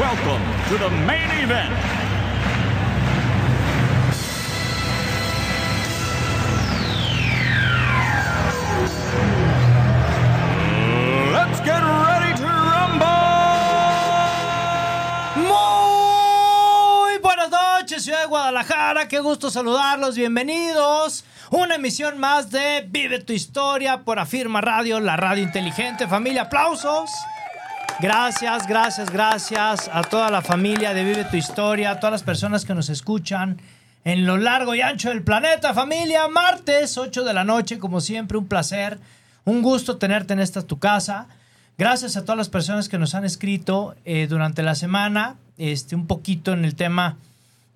welcome to the main event. Let's get ready to rumble! Muy buenas noches, ciudad de Guadalajara. Qué gusto saludarlos. Bienvenidos. Una emisión más de Vive tu historia por Afirma Radio, la radio inteligente. Familia, aplausos. Gracias, gracias, gracias a toda la familia de Vive tu historia, a todas las personas que nos escuchan en lo largo y ancho del planeta. Familia, martes, 8 de la noche, como siempre, un placer. Un gusto tenerte en esta tu casa. Gracias a todas las personas que nos han escrito eh, durante la semana, este, un poquito en el tema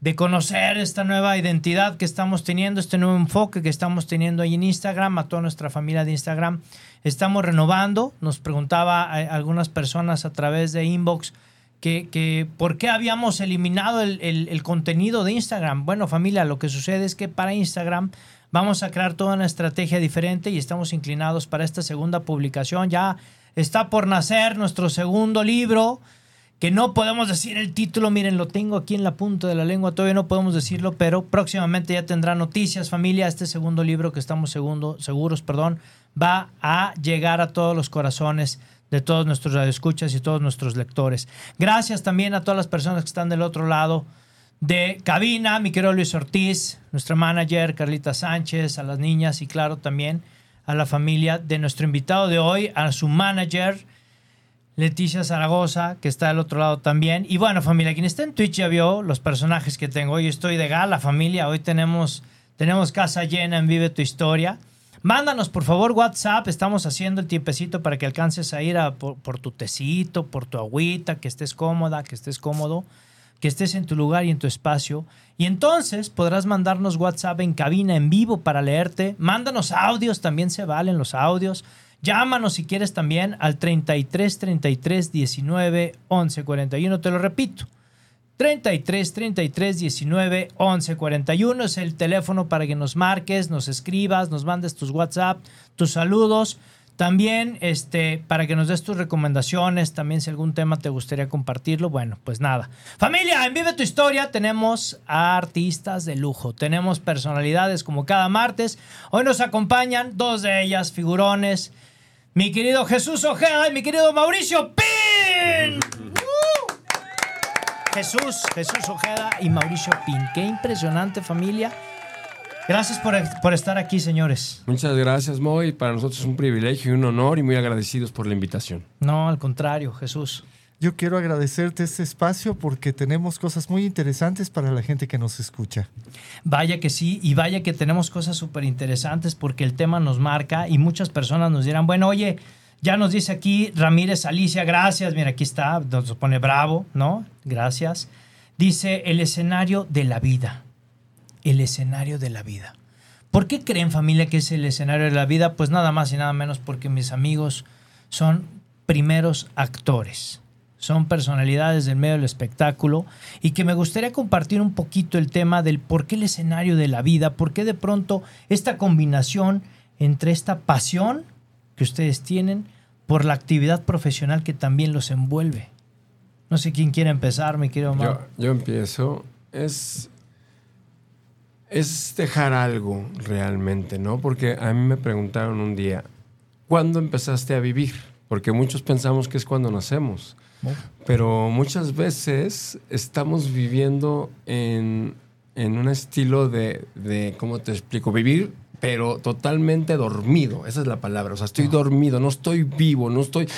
de conocer esta nueva identidad que estamos teniendo, este nuevo enfoque que estamos teniendo ahí en Instagram, a toda nuestra familia de Instagram. Estamos renovando, nos preguntaba a algunas personas a través de inbox que, que por qué habíamos eliminado el, el- el contenido de Instagram. Bueno, familia, lo que sucede es que para Instagram vamos a crear toda una estrategia diferente y estamos inclinados para esta segunda publicación. Ya está por nacer nuestro segundo libro que no podemos decir el título, miren, lo tengo aquí en la punta de la lengua, todavía no podemos decirlo, pero próximamente ya tendrá noticias, familia, este segundo libro que estamos segundo, seguros, perdón, va a llegar a todos los corazones de todos nuestros radioescuchas y todos nuestros lectores. Gracias también a todas las personas que están del otro lado de cabina, mi querido Luis Ortiz, nuestra manager Carlita Sánchez, a las niñas y claro también a la familia de nuestro invitado de hoy, a su manager, Leticia Zaragoza, que está del otro lado también. Y bueno, familia, quien está en Twitch ya vio los personajes que tengo. Hoy estoy de gala, familia. Hoy tenemos, tenemos casa llena en Vive tu Historia. Mándanos, por favor, WhatsApp. Estamos haciendo el tiempecito para que alcances a ir por, por tu tecito, por tu agüita, que estés cómoda, que estés cómodo, que estés en tu lugar y en tu espacio. Y entonces podrás mandarnos WhatsApp en cabina, en vivo, para leerte. Mándanos audios, también se valen los audios. Llámanos si quieres también al 33 33 19 11 41. Te lo repito. 33 33 19 11 41 es el teléfono para que nos marques, nos escribas, nos mandes tus WhatsApp, tus saludos. También este, para que nos des tus recomendaciones, también si algún tema te gustaría compartirlo, bueno, pues nada. Familia, en Vive tu Historia tenemos a artistas de lujo, tenemos personalidades como cada martes. Hoy nos acompañan dos de ellas, figurones, mi querido Jesús Ojeda y mi querido Mauricio Pin. ¡Uh! Jesús, Jesús Ojeda y Mauricio Pin. Qué impresionante familia. Gracias por, por estar aquí, señores. Muchas gracias, Moy. Para nosotros es un privilegio y un honor y muy agradecidos por la invitación. No, al contrario, Jesús. Yo quiero agradecerte este espacio porque tenemos cosas muy interesantes para la gente que nos escucha. Vaya que sí, y vaya que tenemos cosas súper interesantes porque el tema nos marca y muchas personas nos dirán, bueno, oye, ya nos dice aquí Ramírez Alicia, gracias, mira, aquí está, nos pone bravo, ¿no? Gracias. Dice el escenario de la vida. El escenario de la vida. ¿Por qué creen familia que es el escenario de la vida? Pues nada más y nada menos porque mis amigos son primeros actores son personalidades del medio del espectáculo y que me gustaría compartir un poquito el tema del por qué el escenario de la vida, por qué de pronto esta combinación entre esta pasión que ustedes tienen por la actividad profesional que también los envuelve. No sé quién quiere empezar, mi querido Omar. Yo, yo empiezo. Es, es dejar algo realmente, ¿no? Porque a mí me preguntaron un día, ¿cuándo empezaste a vivir? Porque muchos pensamos que es cuando nacemos. Pero muchas veces estamos viviendo en, en un estilo de, de, ¿cómo te explico? Vivir, pero totalmente dormido. Esa es la palabra. O sea, estoy dormido, no estoy vivo, no estoy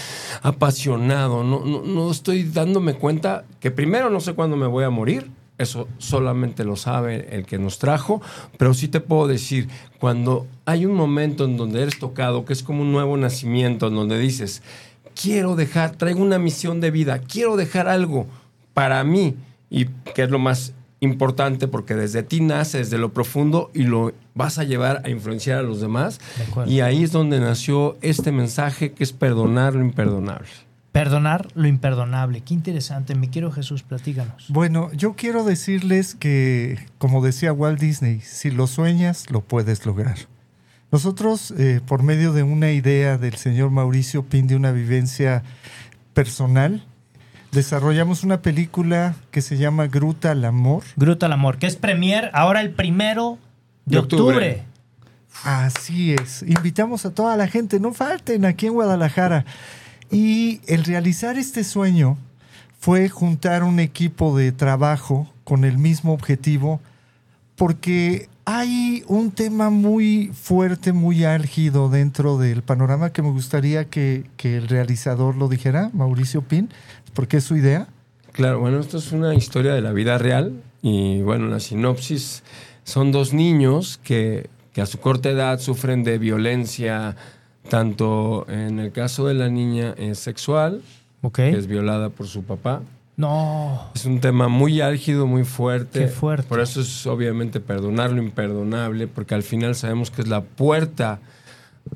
apasionado, no, no, no estoy dándome cuenta que primero no sé cuándo me voy a morir. Eso solamente lo sabe el que nos trajo, pero sí te puedo decir, cuando hay un momento en donde eres tocado, que es como un nuevo nacimiento, en donde dices, quiero dejar, traigo una misión de vida, quiero dejar algo. para mí, y que es lo más importante porque desde ti nace, desde lo profundo y lo vas a llevar a influenciar a los demás. De acuerdo. Y ahí es donde nació este mensaje que es perdonar lo imperdonable. Perdonar lo imperdonable. Qué interesante. Mi quiero Jesús, platícanos. Bueno, yo quiero decirles que, como decía Walt Disney, si lo sueñas, lo puedes lograr. Nosotros, eh, por medio de una idea del señor Mauricio Pin, de una vivencia personal, desarrollamos una película que se llama Gruta al Amor. Gruta al Amor, que es premier ahora el primero de, De octubre. octubre. Así es. Invitamos a toda la gente, no falten aquí en Guadalajara. Y el realizar este sueño fue juntar un equipo de trabajo con el mismo objetivo, porque hay un tema muy fuerte, muy álgido dentro del panorama que me gustaría que, que el realizador lo dijera, Mauricio Pin, porque es su idea. Claro, bueno, esto es una historia de la vida real y bueno, la sinopsis son dos niños que, que a su corta edad sufren de violencia, tanto en el caso de la niña eh, sexual, Ok. que es violada por su papá. No. Es un tema muy álgido, muy fuerte. Qué fuerte. Por eso es obviamente perdonar lo imperdonable, porque al final sabemos que es la puerta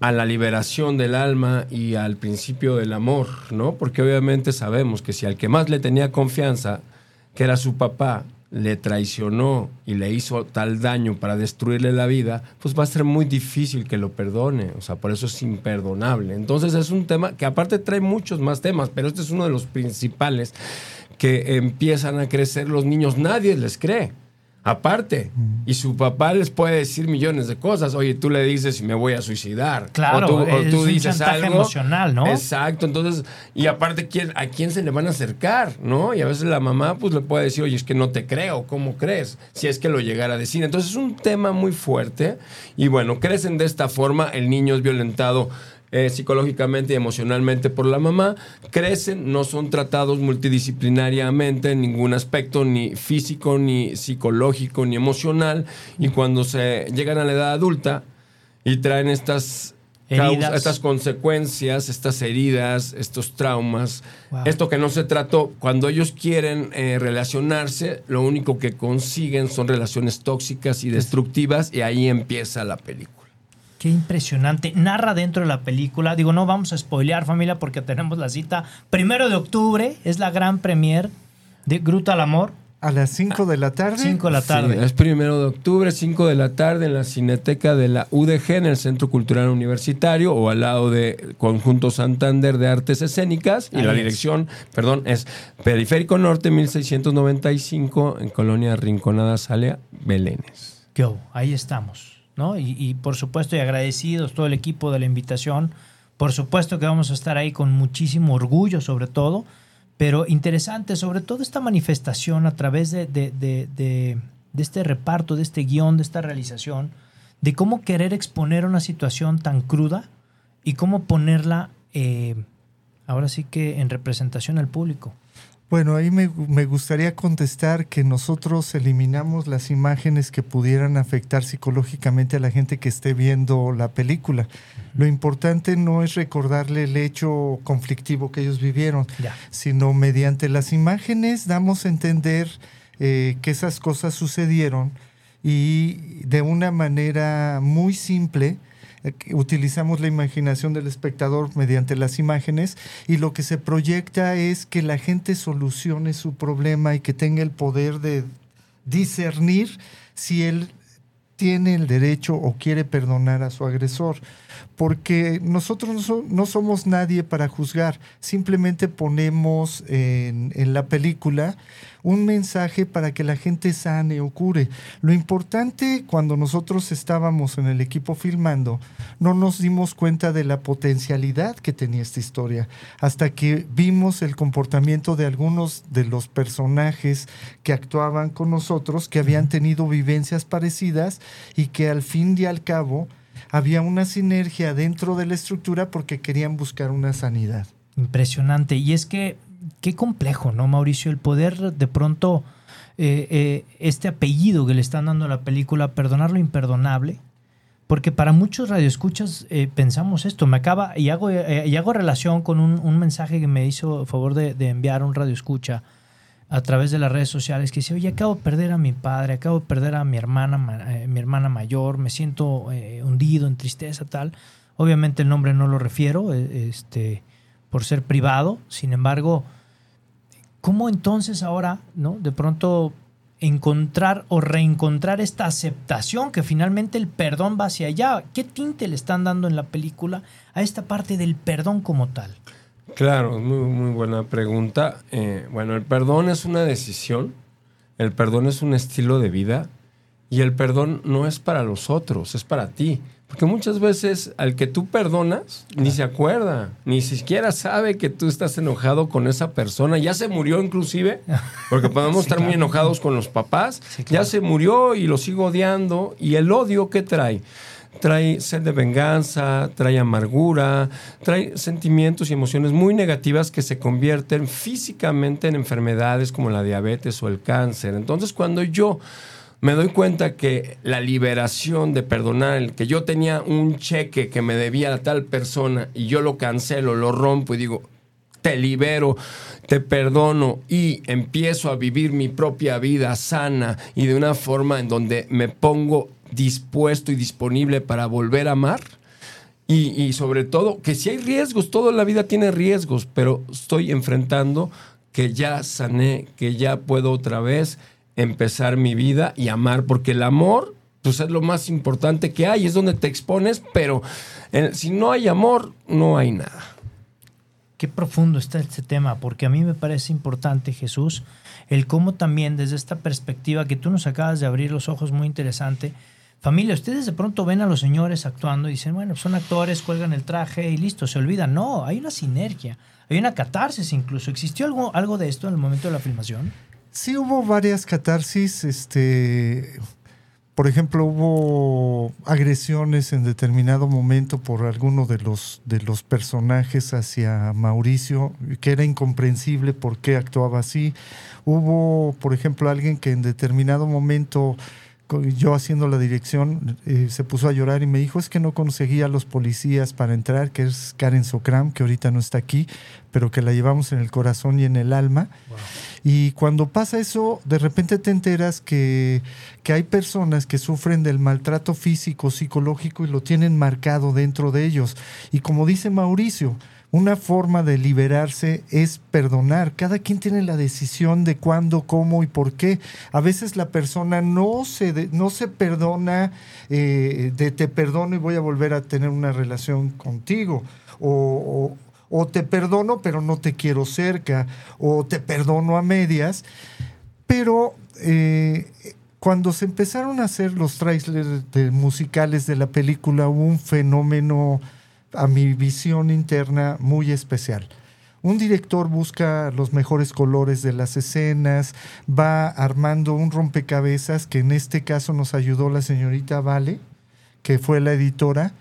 a la liberación del alma y al principio del amor, ¿no? Porque obviamente sabemos que si al que más le tenía confianza, que era su papá, le traicionó y le hizo tal daño para destruirle la vida, pues va a ser muy difícil que lo perdone. O sea, por eso es imperdonable. Entonces es un tema que aparte trae muchos más temas, pero este es uno de los principales que empiezan a crecer los niños. Nadie les cree. Aparte, y su papá les puede decir millones de cosas. Oye, tú le dices me voy a suicidar. Claro, o tú, o es tú un dices chantaje algo. emocional, ¿no? Exacto. Entonces, y aparte, ¿quién, ¿a quién se le van a acercar? ¿No? Y a veces la mamá pues le puede decir, oye, es que no te creo, ¿cómo crees? Si es que lo llegara a decir. Entonces es un tema muy fuerte. Y bueno, crecen de esta forma. El niño es violentado eh, psicológicamente y emocionalmente por la mamá, crecen, no son tratados multidisciplinariamente en ningún aspecto, ni físico, ni psicológico, ni emocional, y cuando se llegan a la edad adulta y traen estas causas, estas consecuencias, estas heridas, estos traumas, Wow. esto que no se trató, cuando ellos quieren eh, relacionarse, lo único que consiguen son relaciones tóxicas y destructivas, y ahí empieza la película. Qué impresionante. Narra dentro de la película. Digo, no vamos a spoilear, familia, porque tenemos la cita. Primero de octubre es la gran premier de Gruta al Amor. A las 5 de la tarde. 5 de la tarde. Sí, es primero de octubre, 5 de la tarde, en la Cineteca de la UDG, en el Centro Cultural Universitario, o al lado de Conjunto Santander de Artes Escénicas. Y Ahí la es. dirección, perdón, es Periférico Norte, 1695, en Colonia Rinconada Salea, Belénes. ¿Qué hubo? Ahí estamos, y, por supuesto, y agradecidos todo el equipo de la invitación. Por supuesto que vamos a estar ahí con muchísimo orgullo, sobre todo, pero interesante, sobre todo esta manifestación a través de, de- de- de- de este reparto, de este guion, de esta realización, de cómo querer exponer una situación tan cruda y cómo ponerla, eh, ahora sí que en representación al público. Bueno, ahí me, me gustaría contestar que nosotros eliminamos las imágenes que pudieran afectar psicológicamente a la gente que esté viendo la película. Lo importante no es recordarle el hecho conflictivo que ellos vivieron, Ya. sino mediante las imágenes damos a entender eh, que esas cosas sucedieron y de una manera muy simple utilizamos la imaginación del espectador mediante las imágenes y lo que se proyecta es que la gente solucione su problema y que tenga el poder de discernir si él tiene el derecho o quiere perdonar a su agresor. Porque nosotros no, so- no somos nadie para juzgar, simplemente ponemos en, en la película un mensaje para que la gente sane o cure. Lo importante cuando nosotros estábamos en el equipo filmando, no nos dimos cuenta de la potencialidad que tenía esta historia, hasta que vimos el comportamiento de algunos de los personajes que actuaban con nosotros, que habían tenido vivencias parecidas y que al fin y al cabo había una sinergia dentro de la estructura porque querían buscar una sanidad. Impresionante. Y es que, qué complejo, ¿no, Mauricio? El poder de pronto, eh, eh, este apellido que le están dando a la película, perdonar lo imperdonable. Porque para muchos radioescuchas eh, pensamos esto. Me acaba, y hago, y hago relación con un, mensaje que me hizo a favor de, enviar un radioescucha. a través de las redes sociales que dice, oye, acabo de perder a mi padre, acabo de perder a mi hermana, ma- mi hermana mayor, me siento hundido en tristeza, tal. Obviamente el nombre no lo refiero, este, por ser privado. Sin embargo, ¿cómo entonces ahora, no? De pronto encontrar o reencontrar esta aceptación que finalmente el perdón va hacia allá. ¿Qué tinte le están dando en la película a esta parte del perdón como tal? Claro, muy, muy buena pregunta. Eh, bueno, el perdón es una decisión, el perdón es un estilo de vida y el perdón no es para los otros, es para ti. Porque muchas veces al que tú perdonas ni se acuerda, ni siquiera sabe que tú estás enojado con esa persona. Ya se murió inclusive, porque podemos Sí, estar muy enojados con los papás. Sí, claro. Ya se murió y lo sigo odiando. ¿Y el odio qué trae? Trae sed de venganza, trae amargura, trae sentimientos y emociones muy negativas que se convierten físicamente en enfermedades como la diabetes o el cáncer. Entonces, cuando yo me doy cuenta que la liberación de perdonar, el que yo tenía un cheque que me debía a tal persona y yo lo cancelo, lo rompo y digo, te libero, te perdono y empiezo a vivir mi propia vida sana y de una forma en donde me pongo dispuesto y disponible para volver a amar. Y, y sobre todo, que si hay riesgos, toda la vida tiene riesgos, pero estoy enfrentando que ya sané, que ya puedo otra vez empezar mi vida y amar, porque el amor pues es lo más importante que hay, es donde te expones, pero eh, si no hay amor, no hay nada. Qué profundo está este tema, porque a mí me parece importante, Jesús, el cómo también desde esta perspectiva que tú nos acabas de abrir los ojos muy interesante. Familia, ustedes de pronto ven a los señores actuando y dicen, bueno, son actores, cuelgan el traje y listo, se olvidan. No, hay una sinergia, hay una catarsis incluso. ¿Existió algo, algo de esto en el momento de la filmación? Sí, hubo varias catarsis. Este, por ejemplo, hubo agresiones en determinado momento por alguno de los, de los personajes hacia Mauricio, que era incomprensible por qué actuaba así. Hubo, por ejemplo, alguien que en determinado momento, yo haciendo la dirección, eh, se puso a llorar y me dijo, es que no conseguía a los policías para entrar, que es Karen Sokram, que ahorita no está aquí, pero que la llevamos en el corazón y en el alma. Y cuando pasa eso, de repente te enteras que, que hay personas que sufren del maltrato físico, psicológico y lo tienen marcado dentro de ellos. Y como dice Mauricio, una forma de liberarse es perdonar. Cada quien tiene la decisión de cuándo, cómo y por qué. A veces la persona no se, no se perdona eh, de te perdono y voy a volver a tener una relación contigo. O, o- te perdono pero no te quiero cerca. O te perdono a medias. Pero eh, cuando se empezaron a hacer los trailers musicales de la película, hubo un fenómeno a mi visión interna muy especial. Un director busca los mejores colores de las escenas, va armando un rompecabezas que en este caso nos ayudó la señorita Vale, que fue la editora,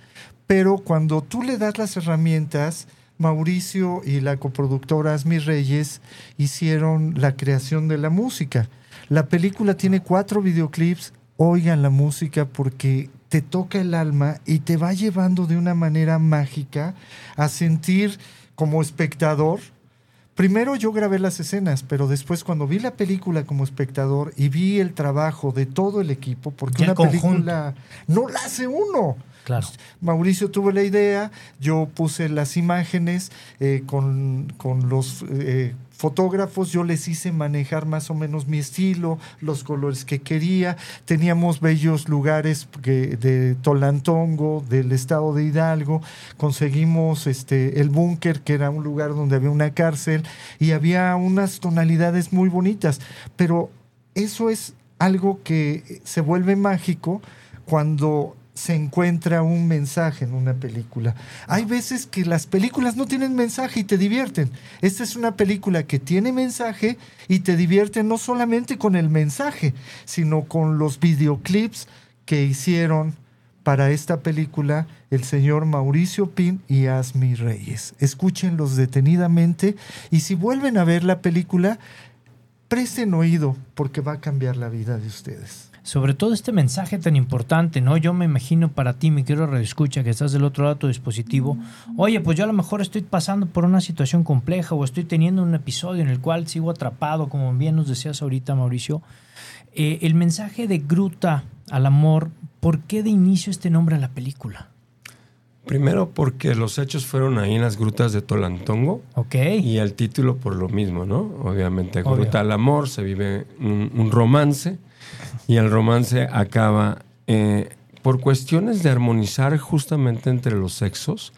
pero cuando tú le das las herramientas, Mauricio y la coproductora Asmi Reyes hicieron la creación de la música. La película tiene cuatro videoclips. Oigan la música porque te toca el alma y te va llevando de una manera mágica a sentir como espectador. Primero yo grabé las escenas, pero después cuando vi la película como espectador y vi el trabajo de todo el equipo, porque una conjunto. película no la hace uno. Claro. Mauricio tuvo la idea, yo puse las imágenes eh, con, con los eh, fotógrafos, yo les hice manejar más o menos mi estilo, los colores que quería. Teníamos bellos lugares de Tolantongo, del estado de Hidalgo. Conseguimos este, el búnker, que era un lugar donde había una cárcel, y había unas tonalidades muy bonitas. Pero eso es algo que se vuelve mágico cuando se encuentra un mensaje en una película. Hay veces que las películas no tienen mensaje y te divierten. Esta es una película que tiene mensaje y te divierte no solamente con el mensaje, sino con los videoclips que hicieron para esta película el señor Mauricio Pin y Asmi Reyes. Escúchenlos detenidamente y si vuelven a ver la película, presten oído porque va a cambiar la vida de ustedes. Sobre todo este mensaje tan importante, ¿no? Yo me imagino para ti, mi querido escucha que estás del otro lado de tu dispositivo, oye, pues yo a lo mejor estoy pasando por una situación compleja o estoy teniendo un episodio en el cual sigo atrapado, como bien nos decías ahorita, Mauricio. Eh, el mensaje de Gruta al amor, ¿por qué de inicio este nombre a la película? Primero porque los hechos fueron ahí en las grutas de Tolantongo. Ok. Y el título por lo mismo, ¿no? Obviamente, Gruta al Amor, se vive un, romance y el romance acaba eh, por cuestiones de armonizar justamente entre los sexos.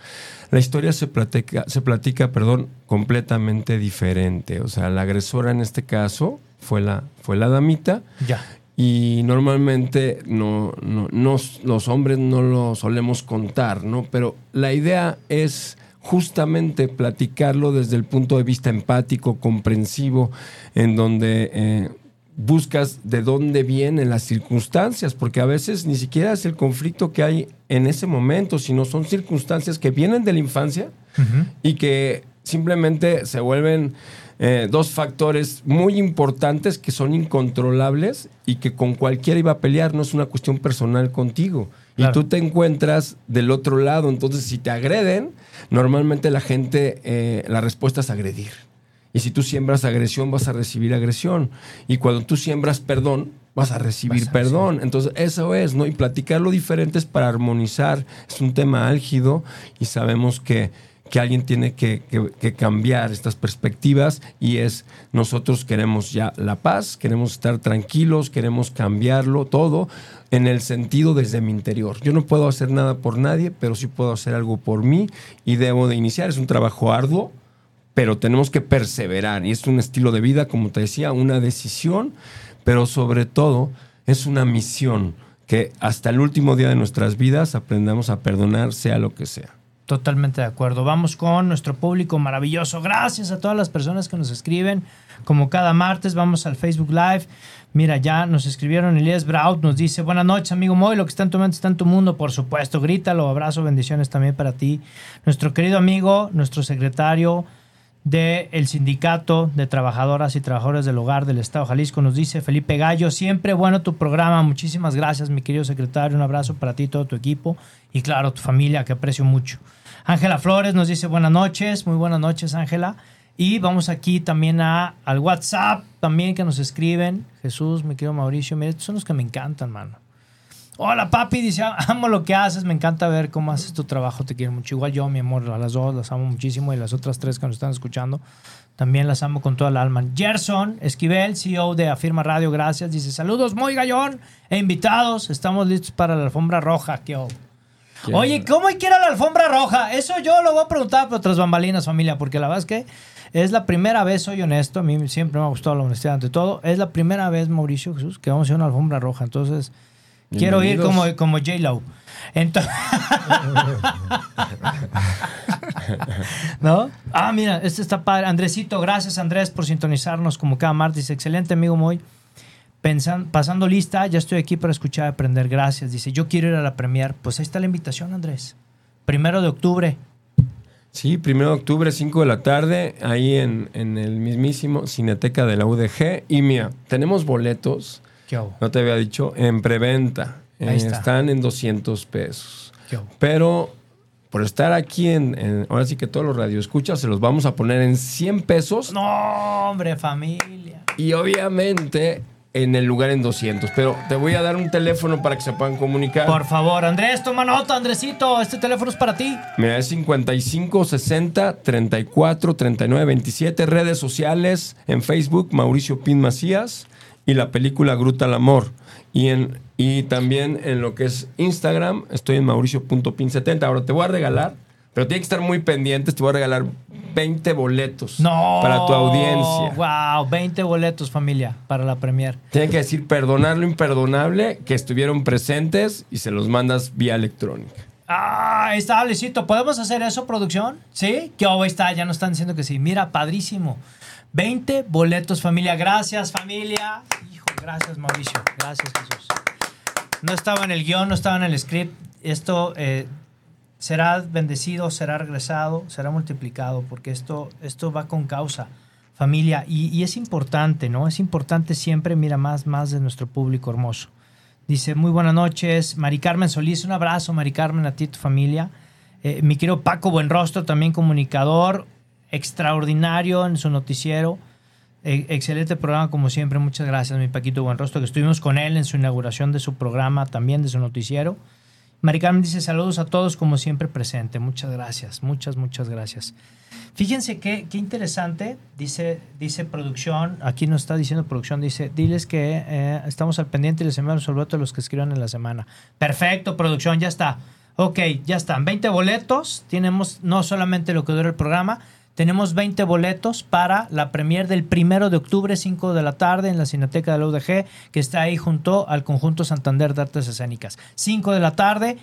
La historia se platica, se platica, perdón, completamente diferente. O sea, la agresora en este caso fue la, fue la damita. Ya y normalmente no, los hombres no lo solemos contar, ¿no? Pero la idea es justamente platicarlo desde el punto de vista empático, comprensivo, en donde eh, buscas de dónde vienen las circunstancias, porque a veces ni siquiera es el conflicto que hay en ese momento, sino son circunstancias que vienen de la infancia y que simplemente se vuelven eh, dos factores muy importantes que son incontrolables y que con cualquiera iba a pelear, no es una cuestión personal contigo. Y tú te encuentras del otro lado, entonces si te agreden, normalmente la gente, eh, la respuesta es agredir. Y si tú siembras agresión, vas a recibir agresión. Y cuando tú siembras perdón, vas a recibir perdón. Entonces, eso es, ¿no? Y platicar lo diferente es para armonizar. Es un tema álgido y sabemos que que alguien tiene que, cambiar estas perspectivas y es nosotros queremos ya la paz, queremos estar tranquilos, queremos cambiarlo todo en el sentido desde mi interior. Yo no puedo hacer nada por nadie, pero sí puedo hacer algo por mí y debo de iniciar. Es un trabajo arduo, pero tenemos que perseverar y es un estilo de vida, como te decía, una decisión, pero sobre todo es una misión que hasta el último día de nuestras vidas aprendamos a perdonar, sea lo que sea. Totalmente de acuerdo. Vamos con nuestro público maravilloso. Gracias a todas las personas que nos escriben. Como cada martes, vamos al Facebook Live. Mira, ya nos escribieron Elías Braut, nos dice, buenas noches, amigo Moy, lo que está en tu mente está en tu mundo, por supuesto, grítalo, abrazo, bendiciones también para ti. Nuestro querido amigo, nuestro secretario del Sindicato de Trabajadoras y Trabajadores del Hogar del Estado de Jalisco, nos dice Felipe Gallo, siempre bueno tu programa, muchísimas gracias, mi querido secretario, un abrazo para ti todo tu equipo, y claro, tu familia, que aprecio mucho. Ángela Flores nos dice buenas noches, muy buenas noches Ángela. Y vamos aquí también a, al WhatsApp, también que nos escriben. Jesús, mi querido Mauricio, son los que me encantan, mano. Hola papi, dice, amo lo que haces, me encanta ver cómo haces tu trabajo, te quiero mucho. Igual yo, mi amor, a las dos las amo muchísimo y las otras tres que nos están escuchando, también las amo con toda el alma. Gerson Esquivel, CEO de Afirma Radio, gracias. Dice, saludos, muy gallón e invitados, estamos listos para la alfombra roja. ¿Qué Oye, ¿cómo hay que ir a la alfombra roja? Eso yo lo voy a preguntar por otras bambalinas, familia, porque la verdad es que es la primera vez, soy honesto, a mí siempre me ha gustado la honestidad ante todo. Es la primera vez, Mauricio Jesús, que vamos a ir a una alfombra roja. Entonces, quiero ir como, como J-Lo. Entonces. ¿No? Ah, mira, este está padre. Andresito, gracias Andrés por sintonizarnos como cada martes. Excelente, amigo Moy pasando lista, ya estoy aquí para escuchar y aprender. Gracias. Dice, yo quiero ir a la premier. Pues ahí está la invitación, Andrés. Primero de octubre. Sí, primero de octubre, 5 de la tarde, ahí en, el mismísimo Cineteca de la UDG. Y mira, tenemos boletos. ¿Qué No te había dicho, en preventa. Eh, están en 200 pesos. Pero por estar aquí en, ahora sí que todos los radioescuchas se los vamos a poner en 100 pesos. No, hombre, familia. Y obviamente en el lugar en 200. Pero te voy a dar un teléfono para que se puedan comunicar. Por favor, Andrés, toma nota, Andresito. Este teléfono es para ti. Mira, es 55 60 34 39 27. Redes sociales en Facebook, Mauricio Pin Macías. Y la película Gruta al Amor. Y, en, y también en lo que es Instagram, estoy en mauricio.pin70. Ahora te voy a regalar pero tiene que estar muy pendientes. Te voy a regalar 20 boletos para tu audiencia. Wow, 20 boletos, familia, para la premier. Tienen que decir perdonar lo imperdonable, que estuvieron presentes y se los mandas vía electrónica. Ah, está, Luisito. ¿Podemos hacer eso, producción? ¿Sí? Que oh, está, ya nos están diciendo que sí. Mira, padrísimo. 20 boletos, familia. Gracias, familia. Hijo, gracias, Mauricio. Gracias, Jesús. No estaba en el guion, no estaba en el script. Esto eh, será bendecido, será regresado, será multiplicado, porque esto, esto va con causa, familia. Y, es importante, ¿no? Es importante siempre, mira, más, más de nuestro público hermoso. Dice, muy buenas noches. Mari Carmen Solís, un abrazo, Mari Carmen, a ti y tu familia. Eh, mi querido Paco Buenrostro, también comunicador, extraordinario en su noticiero. Eh, excelente programa, como siempre. Muchas gracias, mi Paquito Buenrostro, que estuvimos con él en su inauguración de su programa, también de su noticiero. Mari Carmen dice saludos a todos, como siempre presente. Muchas gracias, muchas, muchas gracias. Fíjense qué, qué interesante, dice, dice producción, aquí nos está diciendo producción, dice, diles que eh, estamos al pendiente y les enviamos el boleto a los que escriban en la semana. Perfecto, producción, ya está. Ok, ya están. 20 boletos. Tenemos no solamente lo que dura el programa, tenemos 20 boletos para la premier del primero de octubre, 5 de la tarde, en la Cineteca de la UDG, que está ahí junto al Conjunto Santander de Artes Escénicas. 5 de la tarde,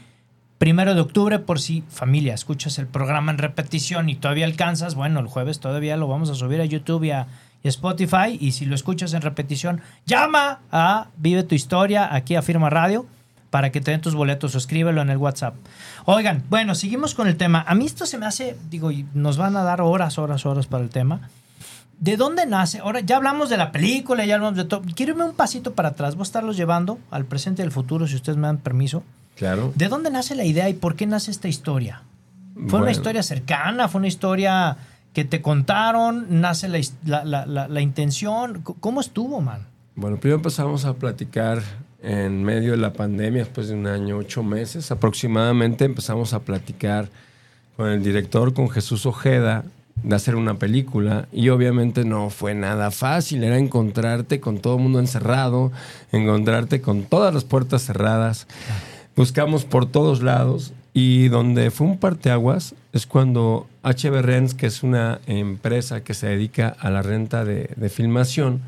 primero de octubre, por si familia, escuchas el programa en repetición y todavía alcanzas, bueno, el jueves todavía lo vamos a subir a YouTube y a, Spotify. Y si lo escuchas en repetición, llama a Vive tu Historia aquí a Firma Radio para que te den tus boletos o escríbelo en el WhatsApp. Oigan, bueno, seguimos con el tema. A mí esto se me hace, digo, nos van a dar horas, horas, horas para el tema. ¿De dónde nace? Ahora ya hablamos de la película, ya hablamos de todo. Quiero irme un pasito para atrás. Voy a estarlos llevando al presente y al futuro, si ustedes me dan permiso. Claro. ¿De dónde nace la idea y por qué nace esta historia? ¿Fue Bueno. una historia cercana? ¿Fue una historia que te contaron? ¿Nace la, la- la- la- intención? ¿Cómo estuvo, man? Bueno, primero empezamos a platicar en medio de la pandemia, después de un año, ocho meses aproximadamente, empezamos a platicar con el director, con Jesús Ojeda, de hacer una película. Y obviamente no fue nada fácil, era encontrarte con todo el mundo encerrado, encontrarte con todas las puertas cerradas. Buscamos por todos lados y donde fue un parteaguas es cuando HB Rents, que es una empresa que se dedica a la renta de, de filmación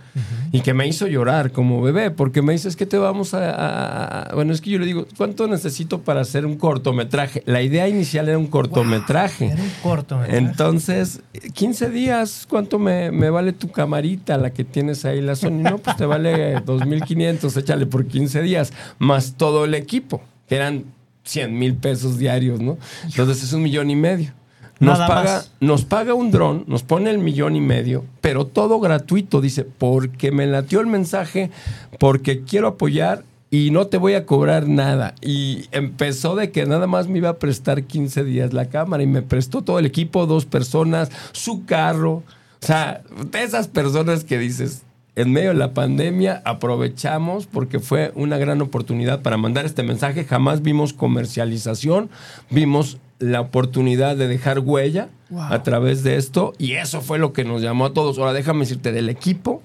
y que me hizo llorar como bebé, porque me dice, es que te vamos a, a- a-". Bueno, es que yo le digo, ¿cuánto necesito para hacer un cortometraje? La idea inicial era un cortometraje. Era un corto. ¿verdad? Entonces, 15 días, ¿cuánto me, me vale tu camarita, la que tienes ahí, la Sony? No, pues te vale 2.500, échale por 15 días, más todo el equipo, que eran 100 mil pesos diarios, ¿no? Entonces es un millón y medio. Nos Nada paga, más. nos paga un dron, nos pone el millón y medio, pero todo gratuito, dice, porque me latió el mensaje, porque quiero apoyar y no te voy a cobrar nada. Y empezó de que nada más me iba a prestar 15 días la cámara y me prestó todo el equipo, dos personas, su carro. O sea, de esas personas que dices, en medio de la pandemia aprovechamos porque fue una gran oportunidad para mandar este mensaje. Jamás vimos comercialización, vimos la oportunidad de dejar huella a través de esto y eso fue lo que nos llamó a todos. Ahora déjame decirte del equipo.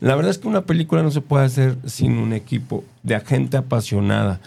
La verdad es que una película no se puede hacer sin un equipo de gente apasionada.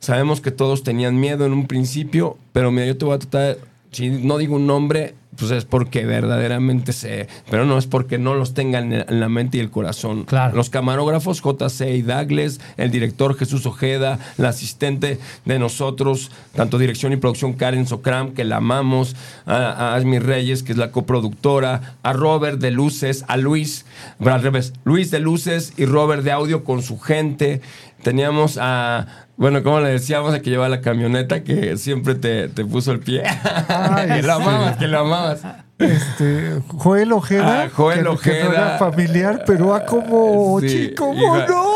Sabemos que todos tenían miedo en un principio, pero mira, yo te voy a tratar, si no digo un nombre, pues es porque verdaderamente sé, pero no es porque no los tengan en la mente y el corazón. Claro. Los camarógrafos JC y Douglas, el director Jesús Ojeda, la asistente de nosotros, tanto dirección y producción Karen Socram, que la amamos, a, a Asmi Reyes, que es la coproductora, a Robert de Luces, a Luis, al revés, Luis de Luces y Robert de Audio con su gente. Teníamos a, bueno, como le decíamos, a que lleva la camioneta, que siempre te, te puso el pie. que lo amabas, que lo amabas. Este, Joel Ojeda. Ah, Joel que- que no Ojeda. era familiar, pero ah, como Sí, chico, hijo, ¿cómo no?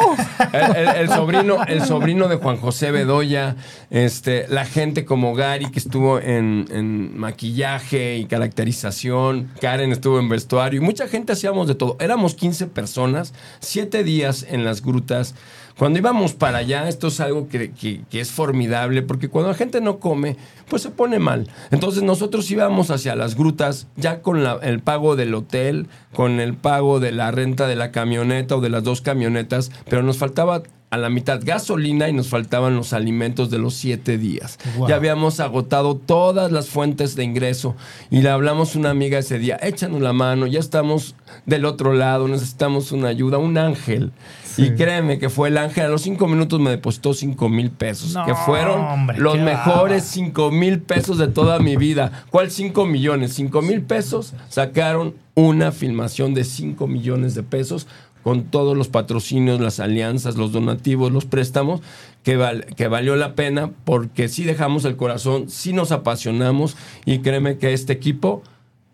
El, el- el sobrino, el sobrino de Juan José Bedoya, este, la gente como Gary que estuvo en, en maquillaje y caracterización, Karen estuvo en vestuario y mucha gente hacíamos de todo. Éramos 15 personas, 7 días en las grutas. Cuando íbamos para allá, esto es algo que, que- que es formidable, porque cuando la gente no come, pues se pone mal. Entonces nosotros íbamos hacia las grutas ya con la- el pago del hotel, con el pago de la renta de la camioneta o de las dos camionetas, pero nos faltaba a la mitad gasolina y nos faltaban los alimentos de los siete días. Wow. Ya habíamos agotado todas las fuentes de ingreso y le hablamos a una amiga ese día, échanos la mano, ya estamos del otro lado, necesitamos una ayuda, un ángel. Sí. Y créeme que fue el ángel, a los cinco minutos me depositó cinco mil pesos, No, que fueron hombre, los mejores cinco mil pesos de toda mi vida. ¿Cuál cinco millones? Cinco mil pesos sacaron una filmación de cinco millones de pesos con todos los patrocinios, las alianzas, los donativos, los préstamos, que, val- que valió la pena porque sí dejamos el corazón, sí nos apasionamos y créeme que este equipo,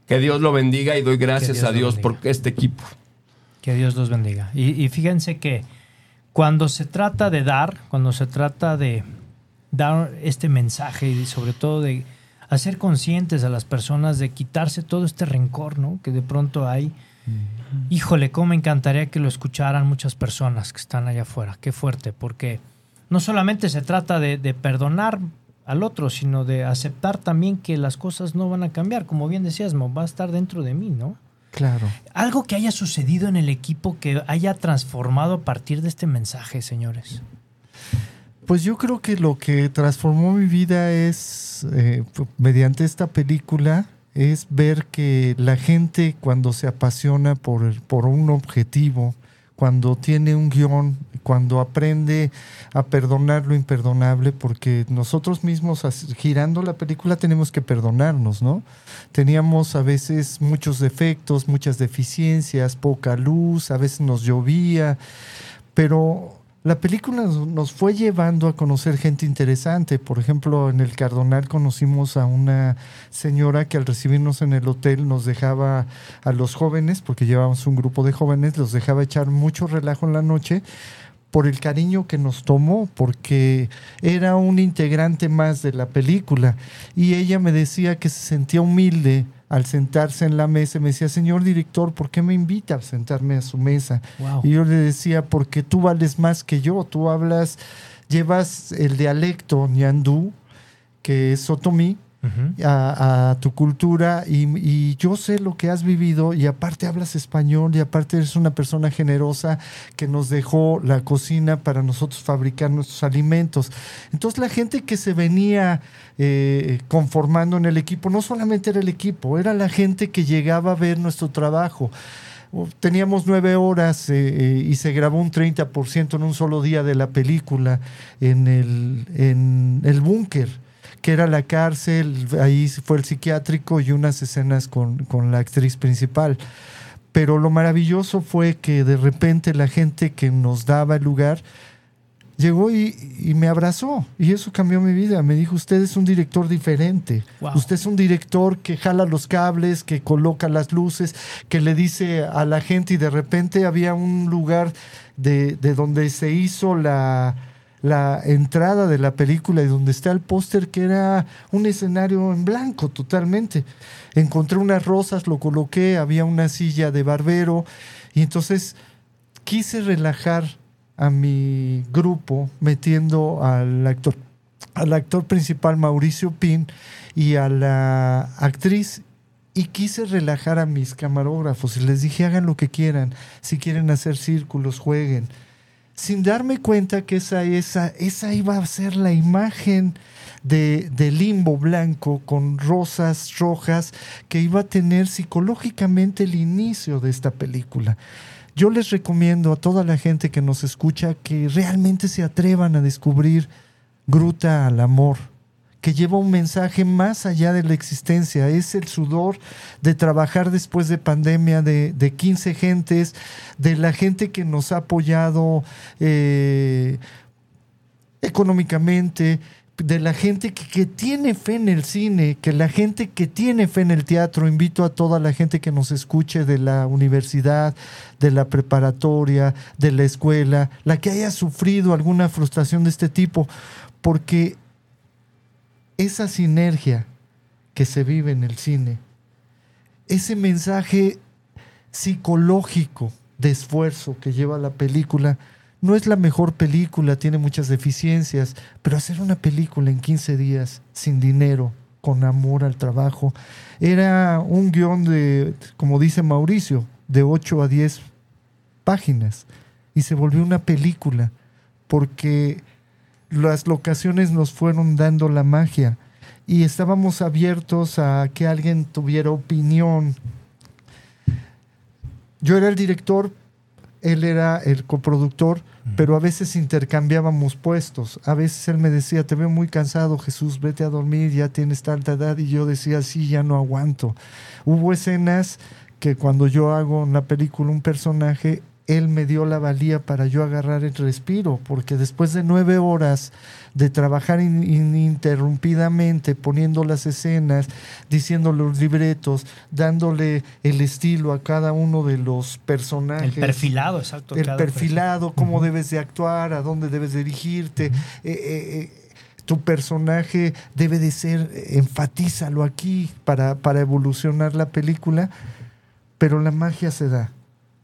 que Dios lo bendiga y doy gracias Dios a Dios por este equipo. Que Dios los bendiga. Y, y fíjense que cuando se trata de dar, cuando se trata de dar este mensaje y sobre todo de hacer conscientes a las personas de quitarse todo este rencor, ¿no? Que de pronto hay. Híjole, cómo me encantaría que lo escucharan muchas personas que están allá afuera. Qué fuerte, porque no solamente se trata de, de perdonar al otro, sino de aceptar también que las cosas no van a cambiar. Como bien decías, Mo, va a estar dentro de mí, ¿no? Claro. Algo que haya sucedido en el equipo que haya transformado a partir de este mensaje, señores. Pues yo creo que lo que transformó mi vida es, eh, mediante esta película, es ver que la gente cuando se apasiona por, por un objetivo, cuando tiene un guion, cuando aprende a perdonar lo imperdonable, porque nosotros mismos girando la película tenemos que perdonarnos, ¿no? Teníamos a veces muchos defectos, muchas deficiencias, poca luz, a veces nos llovía, pero la película nos- fue llevando a conocer gente interesante. Por ejemplo, en el Cardonal conocimos a una señora que al recibirnos en el hotel nos dejaba a los jóvenes, porque llevábamos un grupo de jóvenes, los dejaba echar mucho relajo en la noche por el cariño que nos tomó, porque era un integrante más de la película. Y ella me decía que se sentía humilde al sentarse en la mesa. Me decía, señor director, ¿por qué me invita a sentarme a su mesa? Wow. Y yo le decía, porque tú vales más que yo, tú hablas, llevas el dialecto ñandú, que es otomí, A, tu cultura y, y yo sé lo que has vivido y aparte hablas español y aparte eres una persona generosa que nos dejó la cocina para nosotros fabricar nuestros alimentos. Entonces la gente que se venía eh, conformando en el equipo, no solamente era el equipo, era la gente que llegaba a ver nuestro trabajo. Teníamos nueve horas eh, eh, y se grabó un 30% en un solo día de la película en el, en el búnker que era la cárcel, ahí fue el psiquiátrico y unas escenas con, con la actriz principal. Pero lo maravilloso fue que de repente la gente que nos daba el lugar llegó y, y me abrazó y eso cambió mi vida. Me dijo, usted es un director diferente. Wow. Usted es un director que jala los cables, que coloca las luces, que le dice a la gente y de repente había un lugar de, de donde se hizo la, la entrada de la película y donde está el póster que era un escenario en blanco totalmente. Encontré unas rosas, lo coloqué, había una silla de barbero y entonces quise relajar a mi grupo metiendo al actor. Al actor principal Mauricio Pin y a la actriz y quise relajar a mis camarógrafos. Y les dije hagan lo que quieran, si quieren hacer círculos, jueguen sin darme cuenta que esa, esa, esa iba a ser la imagen de, de limbo blanco con rosas rojas que iba a tener psicológicamente el inicio de esta película. Yo les recomiendo a toda la gente que nos escucha que realmente se atrevan a descubrir Gruta al Amor, que lleva un mensaje más allá de la existencia. Es el sudor de trabajar después de pandemia, de, de 15 gentes, de la gente que nos ha apoyado eh, económicamente, de la gente que, que tiene fe en el cine, que la gente que tiene fe en el teatro. Invito a toda la gente que nos escuche de la universidad, de la preparatoria, de la escuela, la que haya sufrido alguna frustración de este tipo, porque esa sinergia que se vive en el cine, ese mensaje psicológico de esfuerzo que lleva la película, no es la mejor película, tiene muchas deficiencias, pero hacer una película en 15 días, sin dinero, con amor al trabajo, era un guion de, como dice Mauricio, de 8 a 10 páginas y se volvió una película porque las locaciones nos fueron dando la magia y estábamos abiertos a que alguien tuviera opinión. Yo era el director, él era el coproductor, pero a veces intercambiábamos puestos. A veces él me decía, te veo muy cansado, Jesús, vete a dormir, ya tienes tanta edad. Y yo decía, sí, ya no aguanto. Hubo escenas que cuando yo hago en la película un personaje, Él me dio la valía para yo agarrar el respiro, porque después de nueve horas de trabajar in- ininterrumpidamente, poniendo las escenas, diciendo los libretos, dándole el estilo a cada uno de los personajes. El perfilado, exacto. El perfilado, cómo debes de actuar, a dónde debes dirigirte. Eh, eh, eh, tu personaje debe de ser, enfatízalo aquí para, para evolucionar la película, pero la magia se da.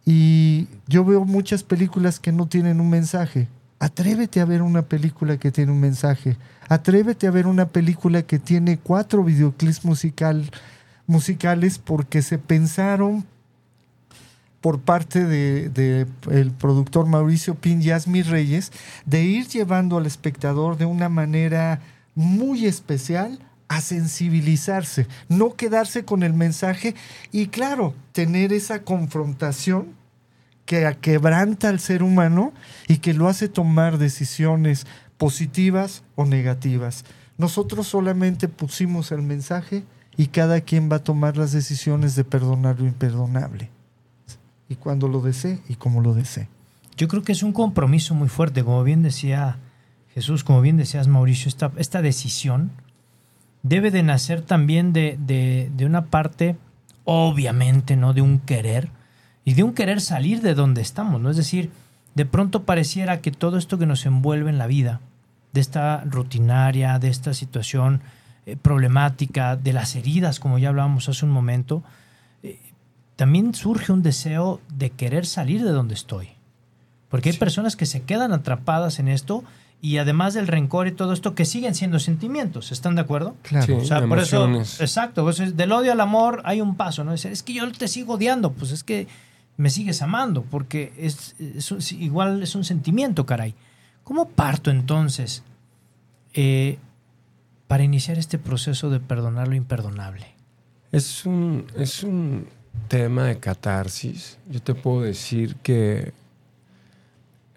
Y yo veo muchas películas que no tienen un mensaje. Atrévete a ver una película que tiene un mensaje. Atrévete a ver una película que tiene cuatro videoclips musical, musicales porque se pensaron por parte de, de el productor Mauricio Pin y Asmi Reyes de ir llevando al espectador de una manera muy especial a sensibilizarse, no quedarse con el mensaje y claro, tener esa confrontación que quebranta al ser humano y que lo hace tomar decisiones positivas o negativas. Nosotros solamente pusimos el mensaje y cada quien va a tomar las decisiones de perdonar lo imperdonable. Y cuando lo desee y como lo desee. Yo creo que es un compromiso muy fuerte, como bien decía Jesús, como bien decías Mauricio, esta, esta decisión debe de nacer también de, de- de una parte, obviamente, ¿no? De un querer y de un querer salir de donde estamos, ¿no? Es decir, de pronto pareciera que todo esto que nos envuelve en la vida, de esta rutinaria, de esta situación eh, problemática, de las heridas, como ya hablábamos hace un momento, eh, también surge un deseo de querer salir de donde estoy. Porque hay personas que se quedan atrapadas en esto y además del rencor y todo esto, que siguen siendo sentimientos. ¿Están de acuerdo? Claro. Sí. O sea, por eso, Emociones. exacto, pues, es- del odio al amor hay un paso, ¿no? Es, es que yo te sigo odiando, pues es que me sigues amando, porque es, igual es un sentimiento, caray. ¿Cómo parto entonces eh, para iniciar este proceso de perdonar lo imperdonable? Es un, es un tema de catarsis. Yo te puedo decir que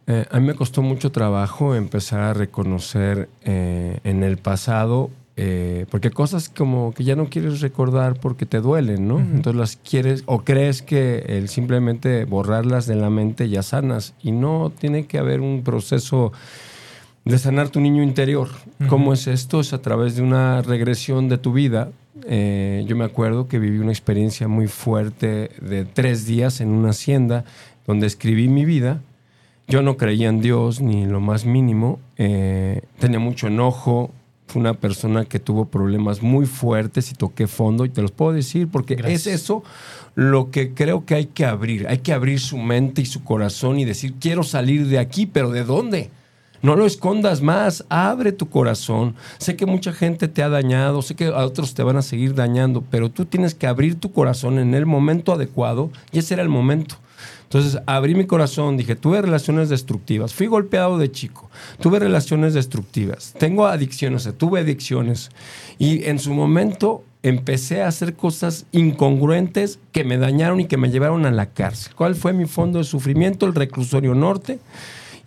eh, a mí me costó mucho trabajo empezar a reconocer eh, en el pasado, eh, porque cosas como que ya no quieres recordar porque te duelen, ¿no? Entonces las quieres o crees que el simplemente borrarlas de la mente ya sanas y no tiene que haber un proceso de sanar tu niño interior. ¿Cómo es esto? Es a través de una regresión de tu vida. Eh, yo me acuerdo que viví una experiencia muy fuerte de tres días en una hacienda donde escribí mi vida. Yo no creía en Dios ni lo más mínimo. Eh, tenía mucho enojo. Fue una persona que tuvo problemas muy fuertes y toqué fondo y te los puedo decir porque Gracias. es eso lo que creo que hay que abrir. Hay que abrir su mente y su corazón y decir, quiero salir de aquí, pero ¿de dónde? No lo escondas más, abre tu corazón. Sé que mucha gente te ha dañado, sé que a otros te van a seguir dañando, pero tú tienes que abrir tu corazón en el momento adecuado y ese era el momento. Entonces abrí mi corazón, dije, tuve relaciones destructivas, fui golpeado de chico, tuve relaciones destructivas, tengo adicciones, tuve adicciones y en su momento empecé a hacer cosas incongruentes que me dañaron y que me llevaron a la cárcel. ¿Cuál fue mi fondo de sufrimiento? El reclusorio norte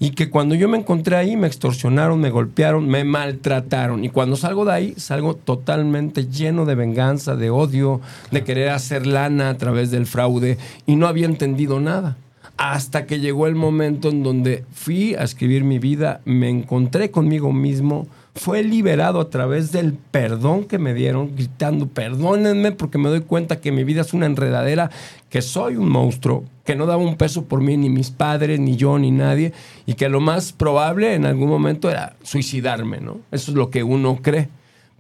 y que cuando yo me encontré ahí me extorsionaron, me golpearon, me maltrataron. Y cuando salgo de ahí, salgo totalmente lleno de venganza, de odio, de querer hacer lana a través del fraude y no había entendido nada. Hasta que llegó el momento en donde fui a escribir mi vida, me encontré conmigo mismo, fue liberado a través del perdón que me dieron, gritando, perdónenme porque me doy cuenta que mi vida es una enredadera, que soy un monstruo, que no daba un peso por mí, ni mis padres, ni yo, ni nadie, y que lo más probable en algún momento era suicidarme, ¿no? Eso es lo que uno cree.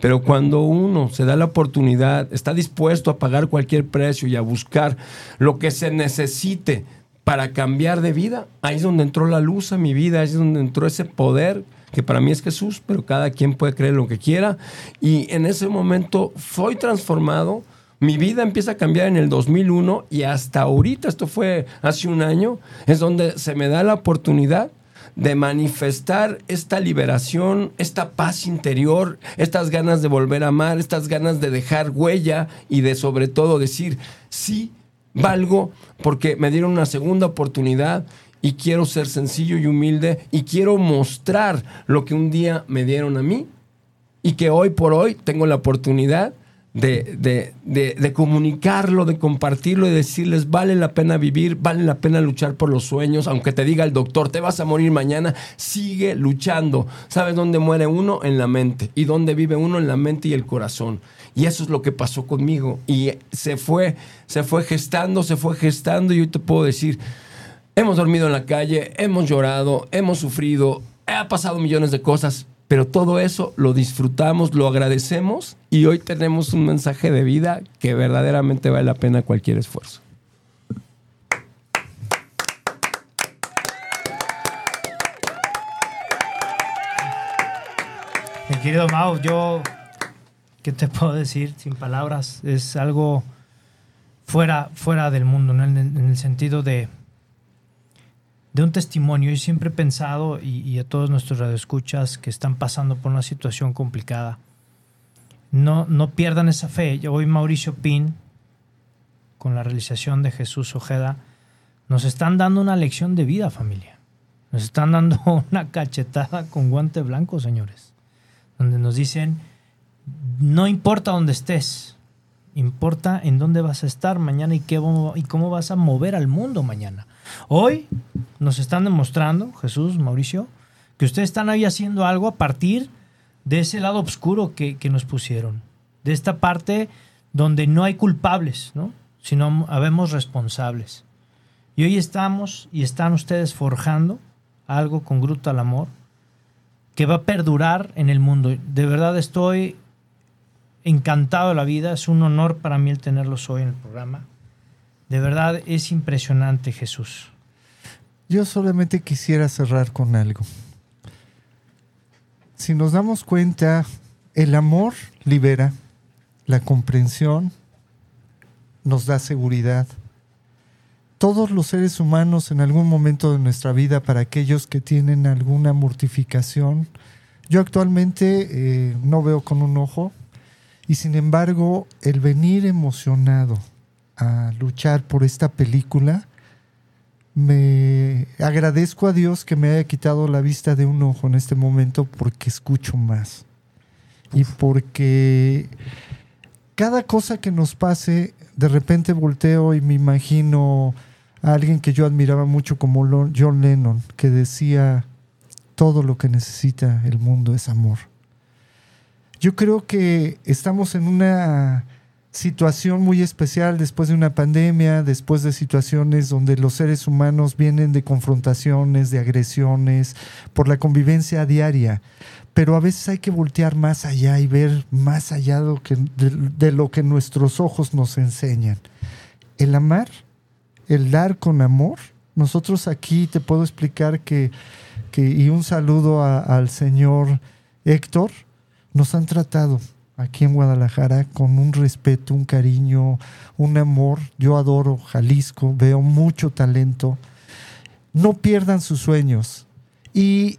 Pero cuando uno se da la oportunidad, está dispuesto a pagar cualquier precio y a buscar lo que se necesite para cambiar de vida, ahí es donde entró la luz a mi vida, ahí es donde entró ese poder que para mí es Jesús, pero cada quien puede creer lo que quiera. Y en ese momento soy transformado, mi vida empieza a cambiar en el 2001 y hasta ahorita, esto fue hace un año, es donde se me da la oportunidad de manifestar esta liberación, esta paz interior, estas ganas de volver a amar, estas ganas de dejar huella y de sobre todo decir, sí, valgo porque me dieron una segunda oportunidad y quiero ser sencillo y humilde y quiero mostrar lo que un día me dieron a mí y que hoy por hoy tengo la oportunidad de, de, de, de, comunicarlo, de compartirlo y decirles, vale la pena vivir, vale la pena luchar por los sueños, aunque te diga el doctor, te vas a morir mañana, sigue luchando. ¿Sabes dónde muere uno? En la mente. ¿Y dónde vive uno? En la mente y el corazón. Y eso es lo que pasó conmigo. Y se fue, se fue gestando, se fue gestando y hoy te puedo decir, hemos dormido en la calle, hemos llorado, hemos sufrido, ha pasado millones de cosas, pero todo eso lo disfrutamos, lo agradecemos y hoy tenemos un mensaje de vida que verdaderamente vale la pena cualquier esfuerzo. Mi querido Mau, yo, ¿qué te puedo decir sin palabras? Es algo fuera, fuera del mundo, ¿no? en, el, en el sentido de, de un testimonio. Yo siempre he pensado, y, a todos nuestros radioescuchas que están pasando por una situación complicada, no, no pierdan esa fe. Hoy Mauricio Pin, con la realización de Jesús Ojeda, nos están dando una lección de vida, familia. Nos están dando una cachetada con guante blanco, señores. Donde nos dicen, no importa dónde estés, importa en dónde vas a estar mañana y, qué, y cómo vas a mover al mundo mañana. Hoy nos están demostrando, Jesús, Mauricio, que ustedes están ahí haciendo algo a partir de ese lado oscuro que, que nos pusieron, de esta parte donde no hay culpables, ¿no? sino habemos responsables. Y hoy estamos y están ustedes forjando algo con gruto al amor que va a perdurar en el mundo. De verdad estoy encantado de la vida, es un honor para mí el tenerlos hoy en el programa. De verdad es impresionante, Jesús. Yo solamente quisiera cerrar con algo. Si nos damos cuenta, el amor libera, la comprensión nos da seguridad. Todos los seres humanos en algún momento de nuestra vida, para aquellos que tienen alguna mortificación, yo actualmente eh, no veo con un ojo y sin embargo el venir emocionado a luchar por esta película, me agradezco a Dios que me haya quitado la vista de un ojo en este momento porque escucho más. Y porque cada cosa que nos pase, de repente volteo y me imagino a alguien que yo admiraba mucho como John Lennon, que decía, todo lo que necesita el mundo es amor. Yo creo que estamos en una situación muy especial después de una pandemia, después de situaciones donde los seres humanos vienen de confrontaciones, de agresiones, por la convivencia diaria. Pero a veces hay que voltear más allá y ver más allá de lo que, nuestros ojos nos enseñan. El amar, el dar con amor. Nosotros aquí te puedo explicar que, y un saludo al señor Héctor, nos han tratado aquí en Guadalajara con un respeto, un cariño, un amor. Yo adoro Jalisco, veo mucho talento. No pierdan sus sueños. Y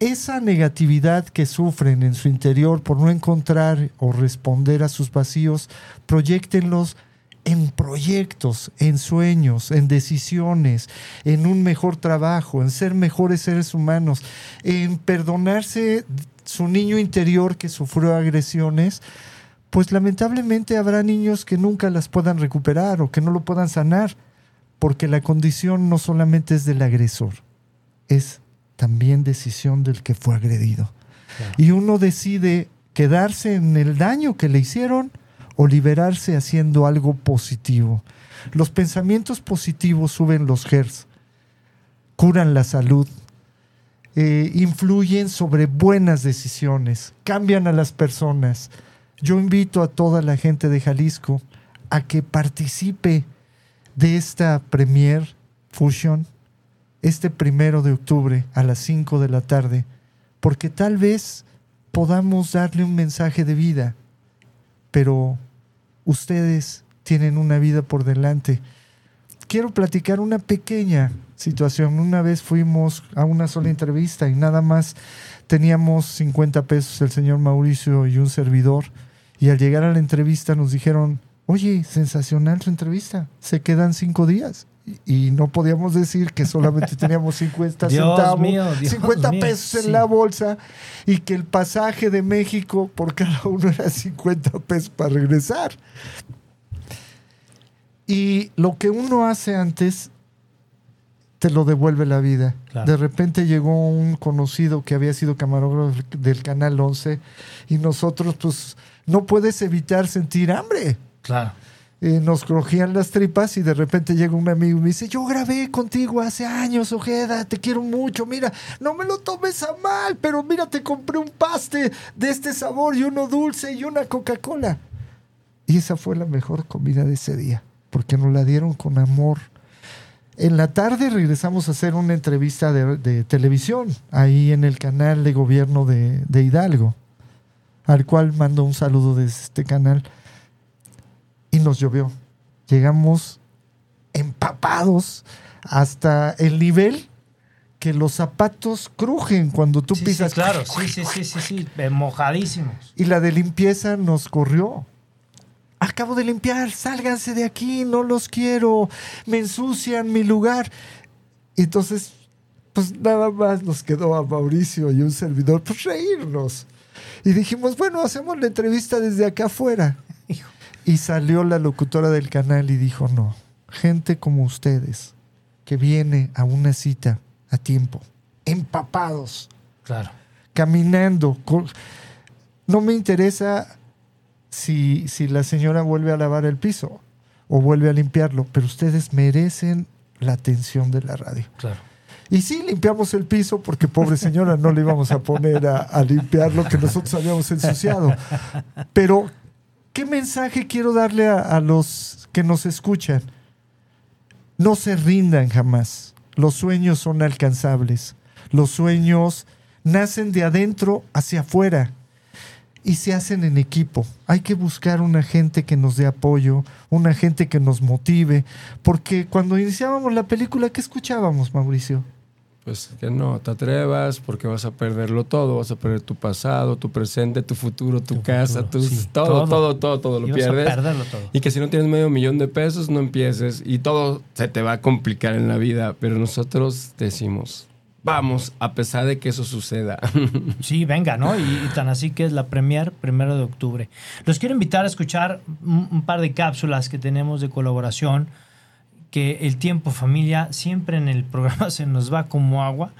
esa negatividad que sufren en su interior por no encontrar o responder a sus vacíos, proyectenlos en proyectos, en sueños, en decisiones, en un mejor trabajo, en ser mejores seres humanos, en perdonarse su niño interior que sufrió agresiones, pues lamentablemente habrá niños que nunca las puedan recuperar o que no lo puedan sanar, porque la condición no solamente es del agresor, es también decisión del que fue agredido. Claro. Y uno decide quedarse en el daño que le hicieron o liberarse haciendo algo positivo. Los pensamientos positivos suben los hertz, curan la salud, eh, influyen sobre buenas decisiones, cambian a las personas. Yo invito a toda la gente de Jalisco a que participe de esta Premier Fusion este primero de octubre a las 5 de la tarde, porque tal vez podamos darle un mensaje de vida, pero ustedes tienen una vida por delante. Quiero platicar una pequeña situación. Una vez fuimos a una sola entrevista y nada más teníamos 50 pesos el señor Mauricio y un servidor. Y al llegar a la entrevista nos dijeron, oye, sensacional su entrevista, se quedan cinco días. y no podíamos decir que solamente teníamos 50 Dios centavos, mío, Dios 50 mío, pesos sí. en la bolsa y que el pasaje de México por cada uno era 50 pesos para regresar. Y lo que uno hace antes te lo devuelve la vida. Claro. De repente llegó un conocido que había sido camarógrafo del Canal 11 y nosotros pues no puedes evitar sentir hambre Claro. eh, nos crujían las tripas y de repente llega un amigo y me dice, yo grabé contigo hace años, Ojeda, te quiero mucho, mira, no me lo tomes a mal, pero mira, te compré un paste de este sabor y uno dulce y una Coca-Cola. Y esa fue la mejor comida de ese día, porque nos la dieron con amor. En la tarde regresamos a hacer una entrevista de, de televisión, ahí en el canal de gobierno de, de Hidalgo, al cual mando un saludo desde este canal y nos llovió. Llegamos empapados hasta el nivel que los zapatos crujen cuando tú Sí, sí, pisas. claro, sí, sí, sí, sí, sí, eh, mojadísimos. Y la de limpieza nos corrió. Acabo de limpiar, sálganse de aquí, no los quiero, me ensucian mi lugar. Entonces, pues nada más nos quedó a Mauricio y un servidor, pues reírnos. Y dijimos, bueno, hacemos la entrevista desde acá afuera. Hijo. Y salió la locutora del canal y dijo, no, gente como ustedes, que viene a una cita a tiempo, empapados, Claro. caminando. con- No me interesa si, si la señora vuelve a lavar el piso o vuelve a limpiarlo, pero ustedes merecen la atención de la radio. Claro. Y sí, limpiamos el piso porque pobre señora no le íbamos a poner a, a limpiar lo que nosotros habíamos ensuciado. Pero, ¿qué mensaje quiero darle a, a los que nos escuchan? No se rindan jamás. Los sueños son alcanzables. Los sueños nacen de adentro hacia afuera y se hacen en equipo. Hay que buscar una gente que nos dé apoyo, una gente que nos motive, porque cuando iniciábamos la película, ¿qué escuchábamos, Mauricio? Pues que no te atrevas porque vas a perderlo todo, vas a perder tu pasado, tu presente, tu futuro, tu, casa, futuro, tus- sí, todo, todo. todo, todo, todo, lo Y vas a pierdes. perderlo todo. Y que si no tienes medio millón de pesos, no empieces y todo se te va a complicar en la vida. Pero nosotros decimos, vamos, a pesar de que eso suceda. Sí, venga, ¿no? Y, tan así que es la premier primero de octubre. Los quiero invitar a escuchar un par de cápsulas que tenemos de colaboración, que el tiempo familia siempre en el programa se nos va como agua,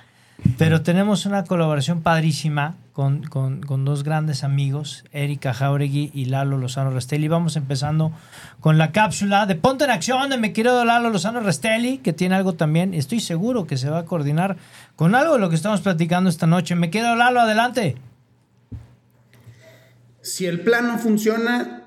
pero tenemos una colaboración padrísima con, con- dos grandes amigos, Erika Jauregui y Lalo Lozano Restelli. Vamos empezando con la cápsula de Ponte en Acción de mi querido Lalo Lozano Restelli, que tiene algo también, estoy seguro que se va a coordinar con algo de lo que estamos platicando esta noche. Me quedo Lalo, adelante. Si el plan no funciona,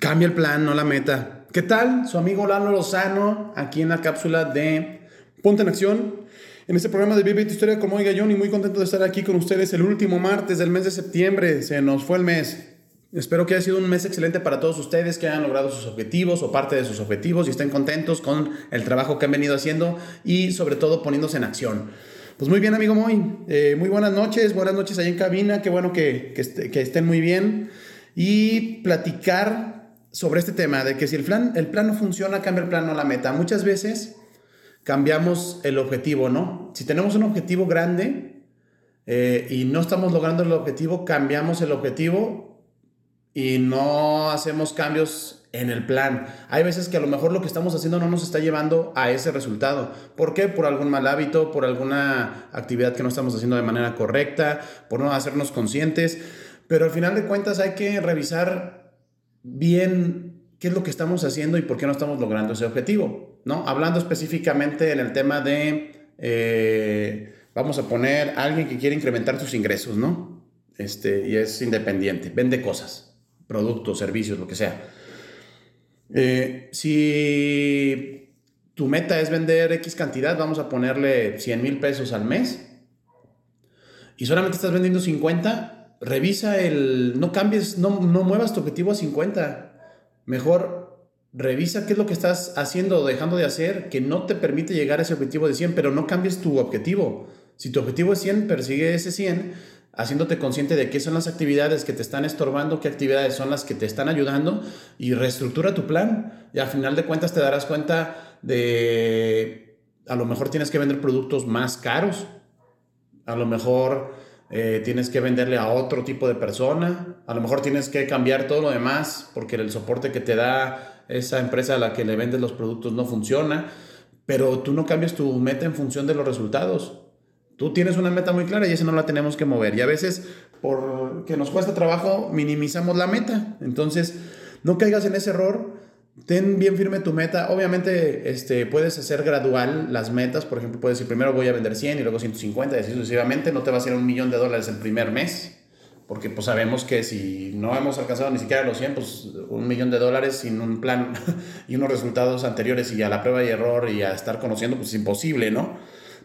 cambia el plan, no la meta. ¿Qué tal? Su amigo Lalo Lozano, aquí en la cápsula de Ponte en Acción. En este programa de Vive tu Historia como Oiga John y muy contento de estar aquí con ustedes el último martes del mes de septiembre. Se nos fue el mes. Espero que haya sido un mes excelente para todos ustedes, que hayan logrado sus objetivos o parte de sus objetivos y estén contentos con el trabajo que han venido haciendo y sobre todo poniéndose en acción. Pues muy bien, amigo Moy. Eh, muy buenas noches, buenas noches ahí en cabina. Qué bueno que, que, que estén muy bien. Y platicar sobre este tema de que si el plan, el plan no funciona, cambia el plan, no la meta. Muchas veces cambiamos el objetivo, ¿no? Si tenemos un objetivo grande eh, y no estamos logrando el objetivo, cambiamos el objetivo y no hacemos cambios en el plan. Hay veces que a lo mejor lo que estamos haciendo no nos está llevando a ese resultado. ¿Por qué? Por algún mal hábito, por alguna actividad que no estamos haciendo de manera correcta, por no hacernos conscientes. Pero al final de cuentas hay que revisar bien qué es lo que estamos haciendo y por qué no estamos logrando ese objetivo, ¿no? Hablando específicamente en el tema de, eh, vamos a poner alguien que quiere incrementar sus ingresos, ¿no? Este, y es independiente, vende cosas, productos, servicios, lo que sea. Eh, si tu meta es vender X cantidad, vamos a ponerle 100 mil pesos al mes, y solamente estás vendiendo 50, revisa el, no cambies, no, no muevas tu objetivo a 50. Mejor revisa qué es lo que estás haciendo o dejando de hacer que no te permite llegar a ese objetivo de 100, pero no cambies tu objetivo. Si tu objetivo es 100, persigue ese 100 haciéndote consciente de qué son las actividades que te están estorbando, qué actividades son las que te están ayudando y reestructura tu plan. Y al final de cuentas te darás cuenta de, a lo mejor tienes que vender productos más caros, a lo mejor eh, tienes que venderle a otro tipo de persona, a lo mejor tienes que cambiar todo lo demás porque el soporte que te da esa empresa a la que le vendes los productos no funciona, pero tú no cambias tu meta en función de los resultados. Tú tienes una meta muy clara y esa no la tenemos que mover. Y a veces, porque nos cuesta trabajo, minimizamos la meta. Entonces, no caigas en ese error. Ten bien firme tu meta. Obviamente, este, puedes hacer gradual las metas. Por ejemplo, puedes decir primero voy a vender 100 y luego 150 y así sucesivamente. No te va a hacer un millón de dólares el primer mes. Porque pues sabemos que si no hemos alcanzado ni siquiera los 100, pues un millón de dólares sin un plan y unos resultados anteriores y a la prueba y error y a estar conociendo, pues es imposible, ¿no?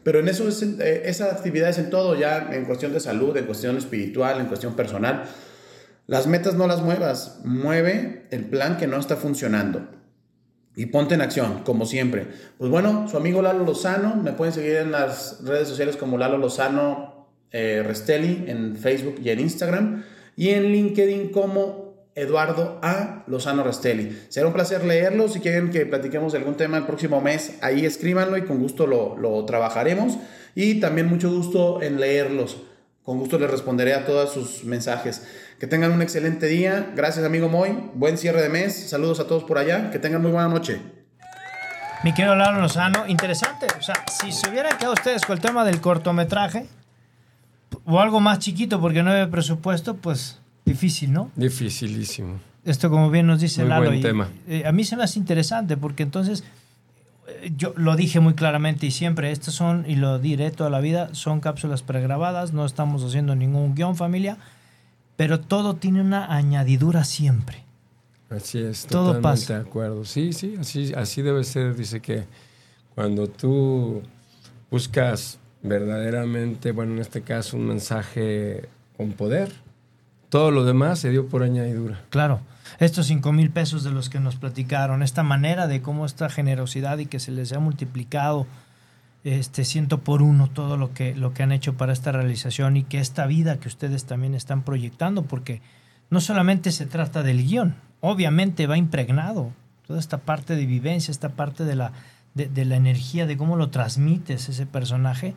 Pero en eso es, eh, esa actividad es en todo, ya en cuestión de salud, en cuestión espiritual, en cuestión personal. Las metas no las muevas, mueve el plan que no está funcionando. Y ponte en acción, como siempre. Pues bueno, su amigo Lalo Lozano, me pueden seguir en las redes sociales como Lalo Lozano eh, Restelli, en Facebook y en Instagram. Y en LinkedIn como Eduardo A. Lozano Rastelli. Será un placer leerlo. Si quieren que platiquemos de algún tema el próximo mes, ahí escríbanlo y con gusto lo, trabajaremos. Y también mucho gusto en leerlos. Con gusto les responderé a todos sus mensajes. Que tengan un excelente día. Gracias, amigo Moy. Buen cierre de mes. Saludos a todos por allá. Que tengan muy buena noche. Mi querido Lalo Lozano, interesante. O sea, si se hubieran quedado ustedes con el tema del cortometraje o algo más chiquito porque no hay presupuesto, pues Difícil, ¿no? Dificilísimo. Esto, como bien nos dice muy Lalo. Buen tema. Eh, a mí se me hace interesante porque entonces eh, yo lo dije muy claramente y siempre, estas son, y lo diré toda la vida, son cápsulas pregrabadas, no estamos haciendo ningún guion familia, pero todo tiene una añadidura siempre. Así es, todo totalmente pasa. de acuerdo. Sí, sí, así, así debe ser. Dice que cuando tú buscas verdaderamente, bueno, en este caso, un mensaje con poder, todo lo demás se dio por añadidura. Claro. Estos 5 mil pesos de los que nos platicaron, esta manera de cómo esta generosidad y que se les ha multiplicado este ciento por uno todo lo que, lo que han hecho para esta realización y que esta vida que ustedes también están proyectando, porque no solamente se trata del guion, obviamente va impregnado toda esta parte de vivencia, esta parte de la, de la energía, de cómo lo transmites ese personaje,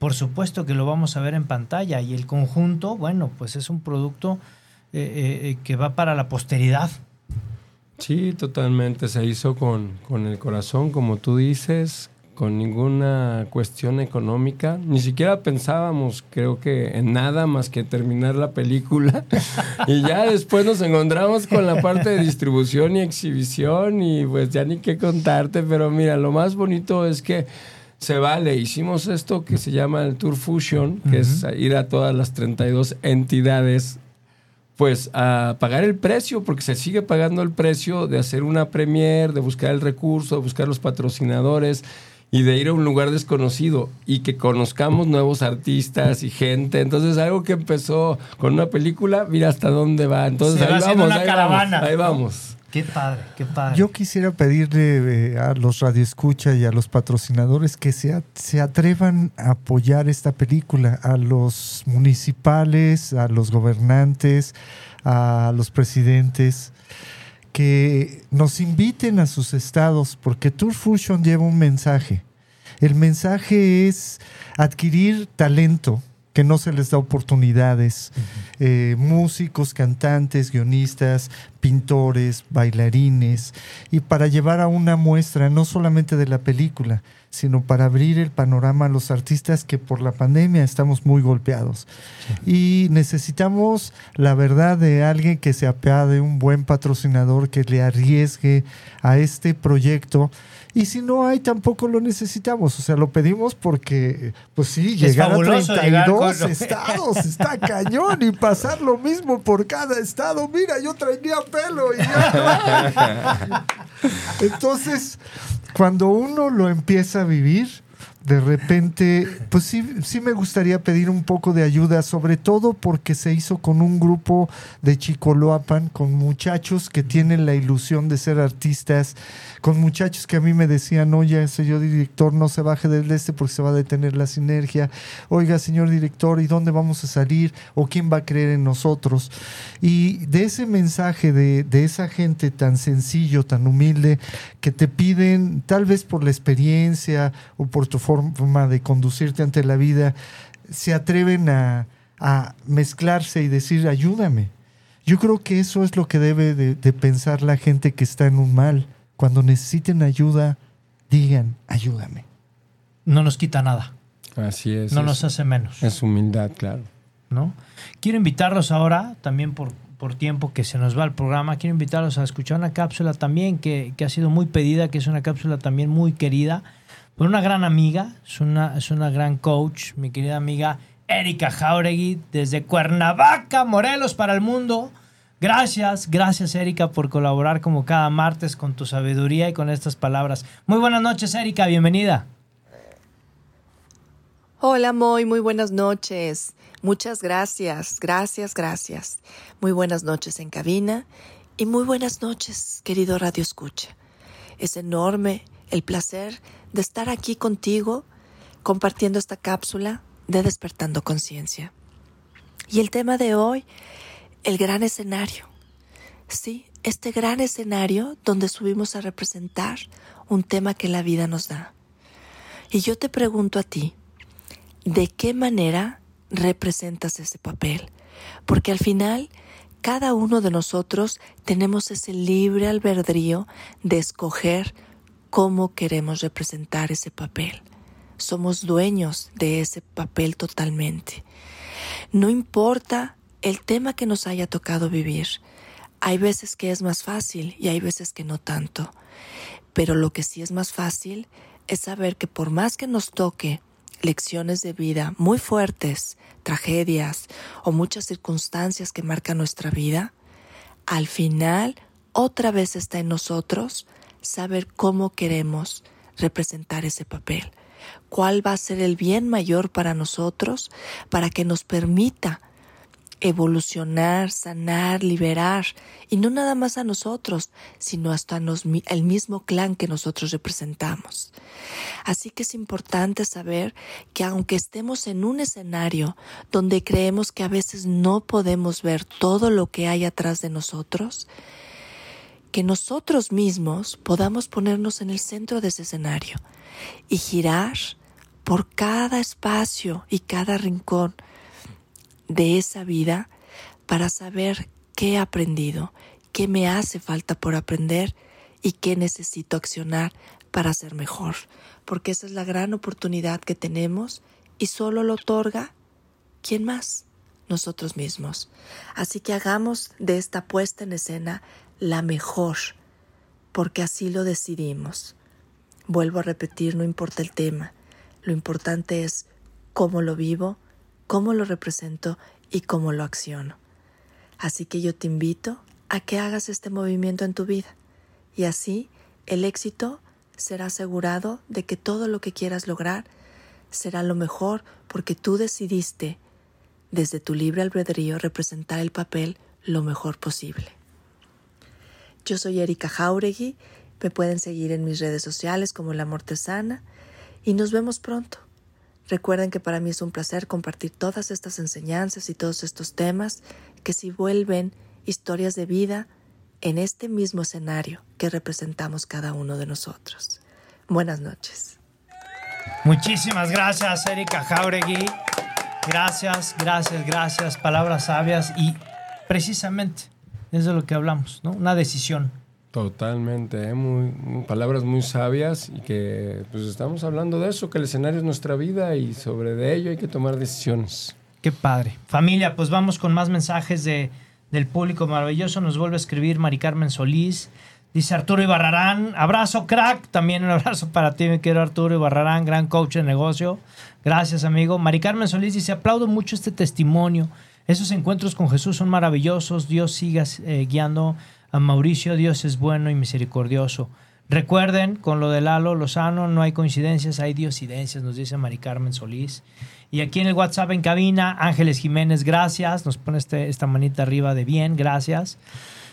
por supuesto que lo vamos a ver en pantalla y el conjunto, bueno, pues es un producto eh, eh, eh, que va para la posteridad. Sí, totalmente. Se hizo con, con el corazón, como tú dices, con ninguna cuestión económica. Ni siquiera pensábamos, creo que, en nada más que terminar la película. y ya después nos encontramos con la parte de distribución y exhibición y pues ya ni qué contarte. Pero mira, lo más bonito es que se vale. Hicimos esto que se llama el Tour Fusion, que es ir a todas las 32 entidades, pues a pagar el precio, porque se sigue pagando el precio de hacer una premier, de buscar el recurso, de buscar los patrocinadores y de ir a un lugar desconocido y que conozcamos nuevos artistas y gente. Entonces, algo que empezó con una película, mira hasta dónde va. Entonces, ahí, vamos, ahí vamos, ahí vamos. Qué padre, qué padre. Yo quisiera pedirle eh, a los radioescucha y a los patrocinadores que se, se atrevan a apoyar esta película, a los municipales, a los gobernantes, a los presidentes, que nos inviten a sus estados, porque Tour Fusion lleva un mensaje. El mensaje es adquirir talento, que no se les da oportunidades. Eh, músicos, cantantes, guionistas, pintores, bailarines, y para llevar a una muestra no solamente de la película, sino para abrir el panorama a los artistas que por la pandemia estamos muy golpeados. Y necesitamos la verdad de alguien que se apeade, un buen patrocinador que le arriesgue a este proyecto y si no hay, tampoco lo necesitamos. O sea, lo pedimos porque, pues sí, llegar a 32 estados está cañón y pasar lo mismo por cada estado. Mira, yo traía pelo y ya Entonces, cuando uno lo empieza a vivir, de repente, pues sí, sí me gustaría pedir un poco de ayuda, sobre todo porque se hizo con un grupo de Chicoloapan, con muchachos que tienen la ilusión de ser artistas, con muchachos que a mí me decían, oye, señor director, no se baje del este porque se va a detener la sinergia. Oiga, señor director, ¿y dónde vamos a salir? ¿O quién va a creer en nosotros? Y de ese mensaje de, de esa gente tan sencillo, tan humilde, que te piden, tal vez por la experiencia o por tu forma de conducirte ante la vida, se atreven a, a mezclarse y decir, ayúdame. Yo creo que eso es lo que debe de, de pensar la gente que está en un mal. Cuando necesiten ayuda, digan, ayúdame. No nos quita nada, Así es. no es, nos hace menos. es humildad, claro. ¿no? Quiero invitarlos ahora, también por, por tiempo que se nos va el programa, quiero invitarlos a escuchar una cápsula también que, que ha sido muy pedida, que es una cápsula también muy querida por una gran amiga, es una, es una gran coach, mi querida amiga Erika Jauregui, desde Cuernavaca, Morelos para el mundo. Gracias, gracias Erika por colaborar como cada martes con tu sabiduría y con estas palabras. Muy buenas noches Erika, bienvenida. Hola Moy, muy buenas noches. Muchas gracias, gracias, gracias. Muy buenas noches en cabina y muy buenas noches, querido Radio Escucha. Es enorme el placer de estar aquí contigo compartiendo esta cápsula de Despertando Conciencia. Y el tema de hoy, el gran escenario. Sí, este gran escenario donde subimos a representar un tema que la vida nos da. Y yo te pregunto a ti, ¿de qué manera representas ese papel? Porque al final, cada uno de nosotros tenemos ese libre albedrío de escoger cómo queremos representar ese papel. Somos dueños de ese papel totalmente. No importa el tema que nos haya tocado vivir. Hay veces que es más fácil y hay veces que no tanto. Pero lo que sí es más fácil es saber que por más que nos toque lecciones de vida muy fuertes, tragedias o muchas circunstancias que marcan nuestra vida, al final otra vez está en nosotros saber cómo queremos representar ese papel, cuál va a ser el bien mayor para nosotros para que nos permita evolucionar, sanar, liberar, y no nada más a nosotros, sino hasta nos, el mismo clan que nosotros representamos. Así que es importante saber que aunque estemos en un escenario donde creemos que a veces no podemos ver todo lo que hay atrás de nosotros, que nosotros mismos podamos ponernos en el centro de ese escenario y girar por cada espacio y cada rincón de esa vida para saber qué he aprendido, qué me hace falta por aprender y qué necesito accionar para ser mejor. Porque esa es la gran oportunidad que tenemos y solo lo otorga ¿quién más? Nosotros mismos. Así que hagamos de esta puesta en escena la mejor, porque así lo decidimos. Vuelvo a repetir, no importa el tema, lo importante es cómo lo vivo, cómo lo represento y cómo lo acciono. Así que yo te invito a que hagas este movimiento en tu vida y así el éxito será asegurado de que todo lo que quieras lograr será lo mejor porque tú decidiste desde tu libre albedrío representar el papel lo mejor posible. Yo soy Erika Jauregui, me pueden seguir en mis redes sociales como La Mortesana y nos vemos pronto. Recuerden que para mí es un placer compartir todas estas enseñanzas y todos estos temas que si vuelven historias de vida en este mismo escenario que representamos cada uno de nosotros. Buenas noches. Muchísimas gracias, Erika Jauregui. Gracias, gracias, gracias. Palabras sabias y precisamente es de lo que hablamos, ¿no? Una decisión. Totalmente, ¿eh? muy, muy- palabras muy sabias y que pues estamos hablando de eso, que el escenario es nuestra vida y sobre de ello hay que tomar decisiones. Qué padre. Familia, pues vamos con más mensajes de, del público maravilloso. Nos vuelve a escribir Mari Carmen Solís. Dice Arturo Ibarrarán, abrazo crack, también un abrazo para ti, mi querido Arturo Ibarrarán, gran coach de negocio. Gracias, amigo. Mari Carmen Solís dice, aplaudo mucho este testimonio. Esos encuentros con Jesús son maravillosos. Dios siga eh, guiando a Mauricio. Dios es bueno y misericordioso. Recuerden, con lo de Lalo Lozano, no hay coincidencias, hay diosidencias, nos dice Mari Carmen Solís. Y aquí en el WhatsApp en cabina, Ángeles Jiménez, gracias. Nos pone este, esta manita arriba de bien, gracias.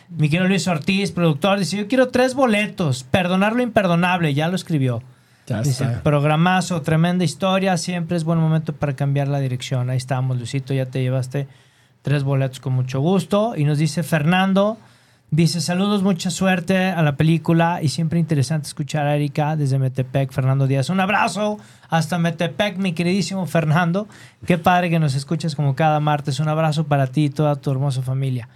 Mi querido Luis Ortiz, productor, dice, yo quiero tres boletos, perdonar lo imperdonable, ya lo escribió. Ya Dice, está. programazo, tremenda historia, siempre es buen momento para cambiar la dirección. Ahí estamos, Luisito, ya te llevaste tres boletos con mucho gusto. Y nos dice Fernando, dice, saludos, mucha suerte a la película y siempre interesante escuchar a Erika desde Metepec, Fernando Díaz. Un abrazo hasta Metepec, mi queridísimo Fernando. Qué padre que nos escuches como cada martes. Un abrazo para ti y toda tu hermosa familia.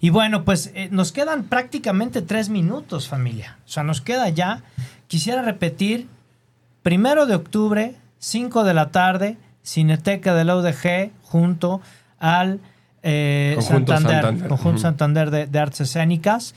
Y bueno, pues eh, nos quedan prácticamente tres minutos, familia. O sea, nos queda ya. Quisiera repetir Primero de octubre, 5 de la tarde, Cineteca de la UDG junto al eh, Conjunto Santander, Santander. Conjunto. Santander de, de Artes Escénicas.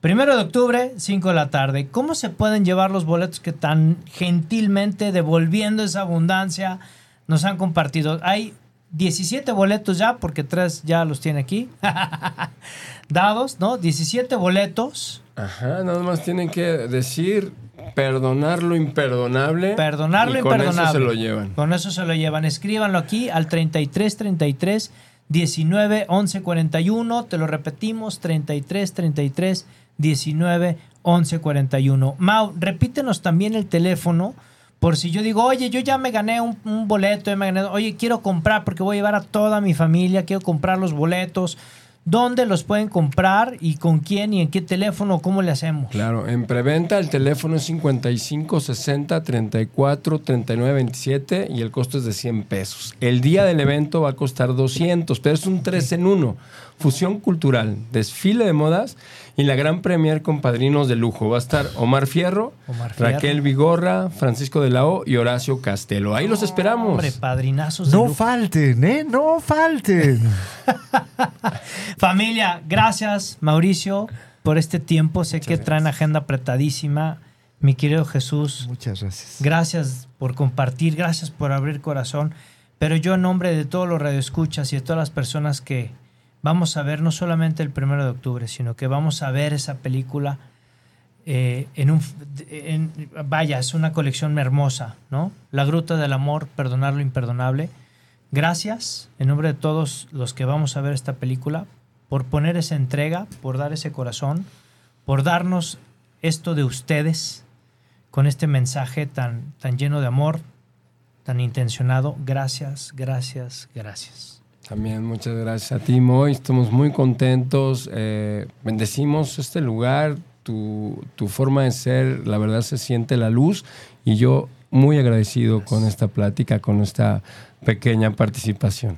Primero de octubre, 5 de la tarde. ¿Cómo se pueden llevar los boletos que tan gentilmente, devolviendo esa abundancia, nos han compartido? Hay 17 boletos ya, porque tres ya los tiene aquí. Dados, ¿no? 17 boletos. Ajá, nada más tienen que decir perdonar lo imperdonable. Perdonar lo y con imperdonable. eso se lo llevan. Con eso se lo llevan. Escríbanlo aquí al 33 33 19 11 41. Te lo repetimos: 33 33 19 11 41. Mau, repítenos también el teléfono. Por si yo digo, oye, yo ya me gané un, un boleto, ya me gané, oye, quiero comprar porque voy a llevar a toda mi familia, quiero comprar los boletos. ¿Dónde los pueden comprar y con quién y en qué teléfono? ¿Cómo le hacemos? Claro, en preventa el teléfono es 55 60 34 39 27 y el costo es de 100 pesos. El día del evento va a costar 200, pero es un 3 en 1. Fusión cultural, desfile de modas y la gran premier con padrinos de lujo. Va a estar Omar Fierro, Omar Fierro. Raquel Vigorra, Francisco de la O y Horacio Castelo. Ahí los esperamos. Hombre, padrinazos de No lujo. falten, ¿eh? No falten. Familia, gracias Mauricio por este tiempo. Sé que traen agenda apretadísima. Mi querido Jesús, Muchas gracias. gracias por compartir, gracias por abrir corazón. Pero yo en nombre de todos los radioescuchas y de todas las personas que vamos a ver no solamente el primero de octubre, sino que vamos a ver esa película eh, en un... en- vaya, es una colección hermosa, ¿no? La Gruta del Amor, Perdonar lo Imperdonable. Gracias, en nombre de todos los que vamos a ver esta película, por poner esa entrega, por dar ese corazón, por darnos esto de ustedes con este mensaje tan, tan lleno de amor, tan intencionado. Gracias, gracias, gracias. También muchas gracias a ti, Moy. Estamos muy contentos. eh, bendecimos este lugar, tu, tu forma de ser, la verdad se siente la luz y yo muy agradecido con esta plática, con esta pequeña participación.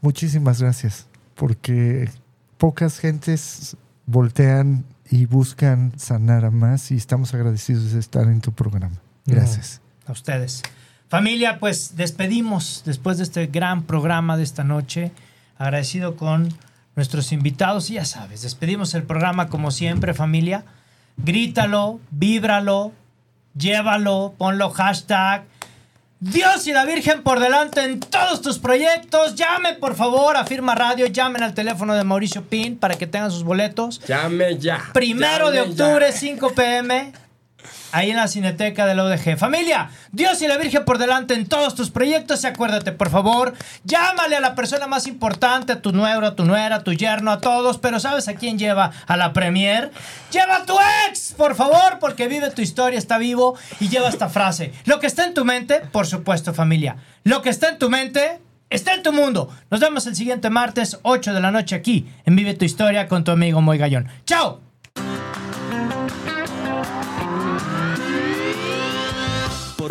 Muchísimas gracias. Porque pocas gentes voltean y buscan sanar a más y estamos agradecidos de estar en tu programa. Gracias. A ustedes. Familia, pues despedimos después de este gran programa de esta noche. Agradecido con nuestros invitados. Y ya sabes, despedimos el programa como siempre, familia. Grítalo, víbralo, llévalo, ponlo hashtag. Dios y la Virgen por delante en todos tus proyectos. Llame por favor a Firma Radio, llamen al teléfono de Mauricio Pin para que tengan sus boletos. Llame ya. Primero de Llame ya. octubre, 5 pm, ahí en la Cineteca de la UDG. Familia, Dios y la Virgen por delante en todos tus proyectos. Y acuérdate, por favor, llámale a la persona más importante, a tu nuero, a tu nuera, a tu yerno, a todos. Pero ¿sabes a quién lleva a la premier? Lleva a tu ex, por favor, porque vive tu historia, está vivo y lleva esta frase. Lo que está en tu mente, por supuesto, familia. Lo que está en tu mente. Está en tu mundo. Nos vemos el siguiente martes, 8 de la noche, aquí en Vive tu Historia con tu amigo Moy Gallón. ¡Chao!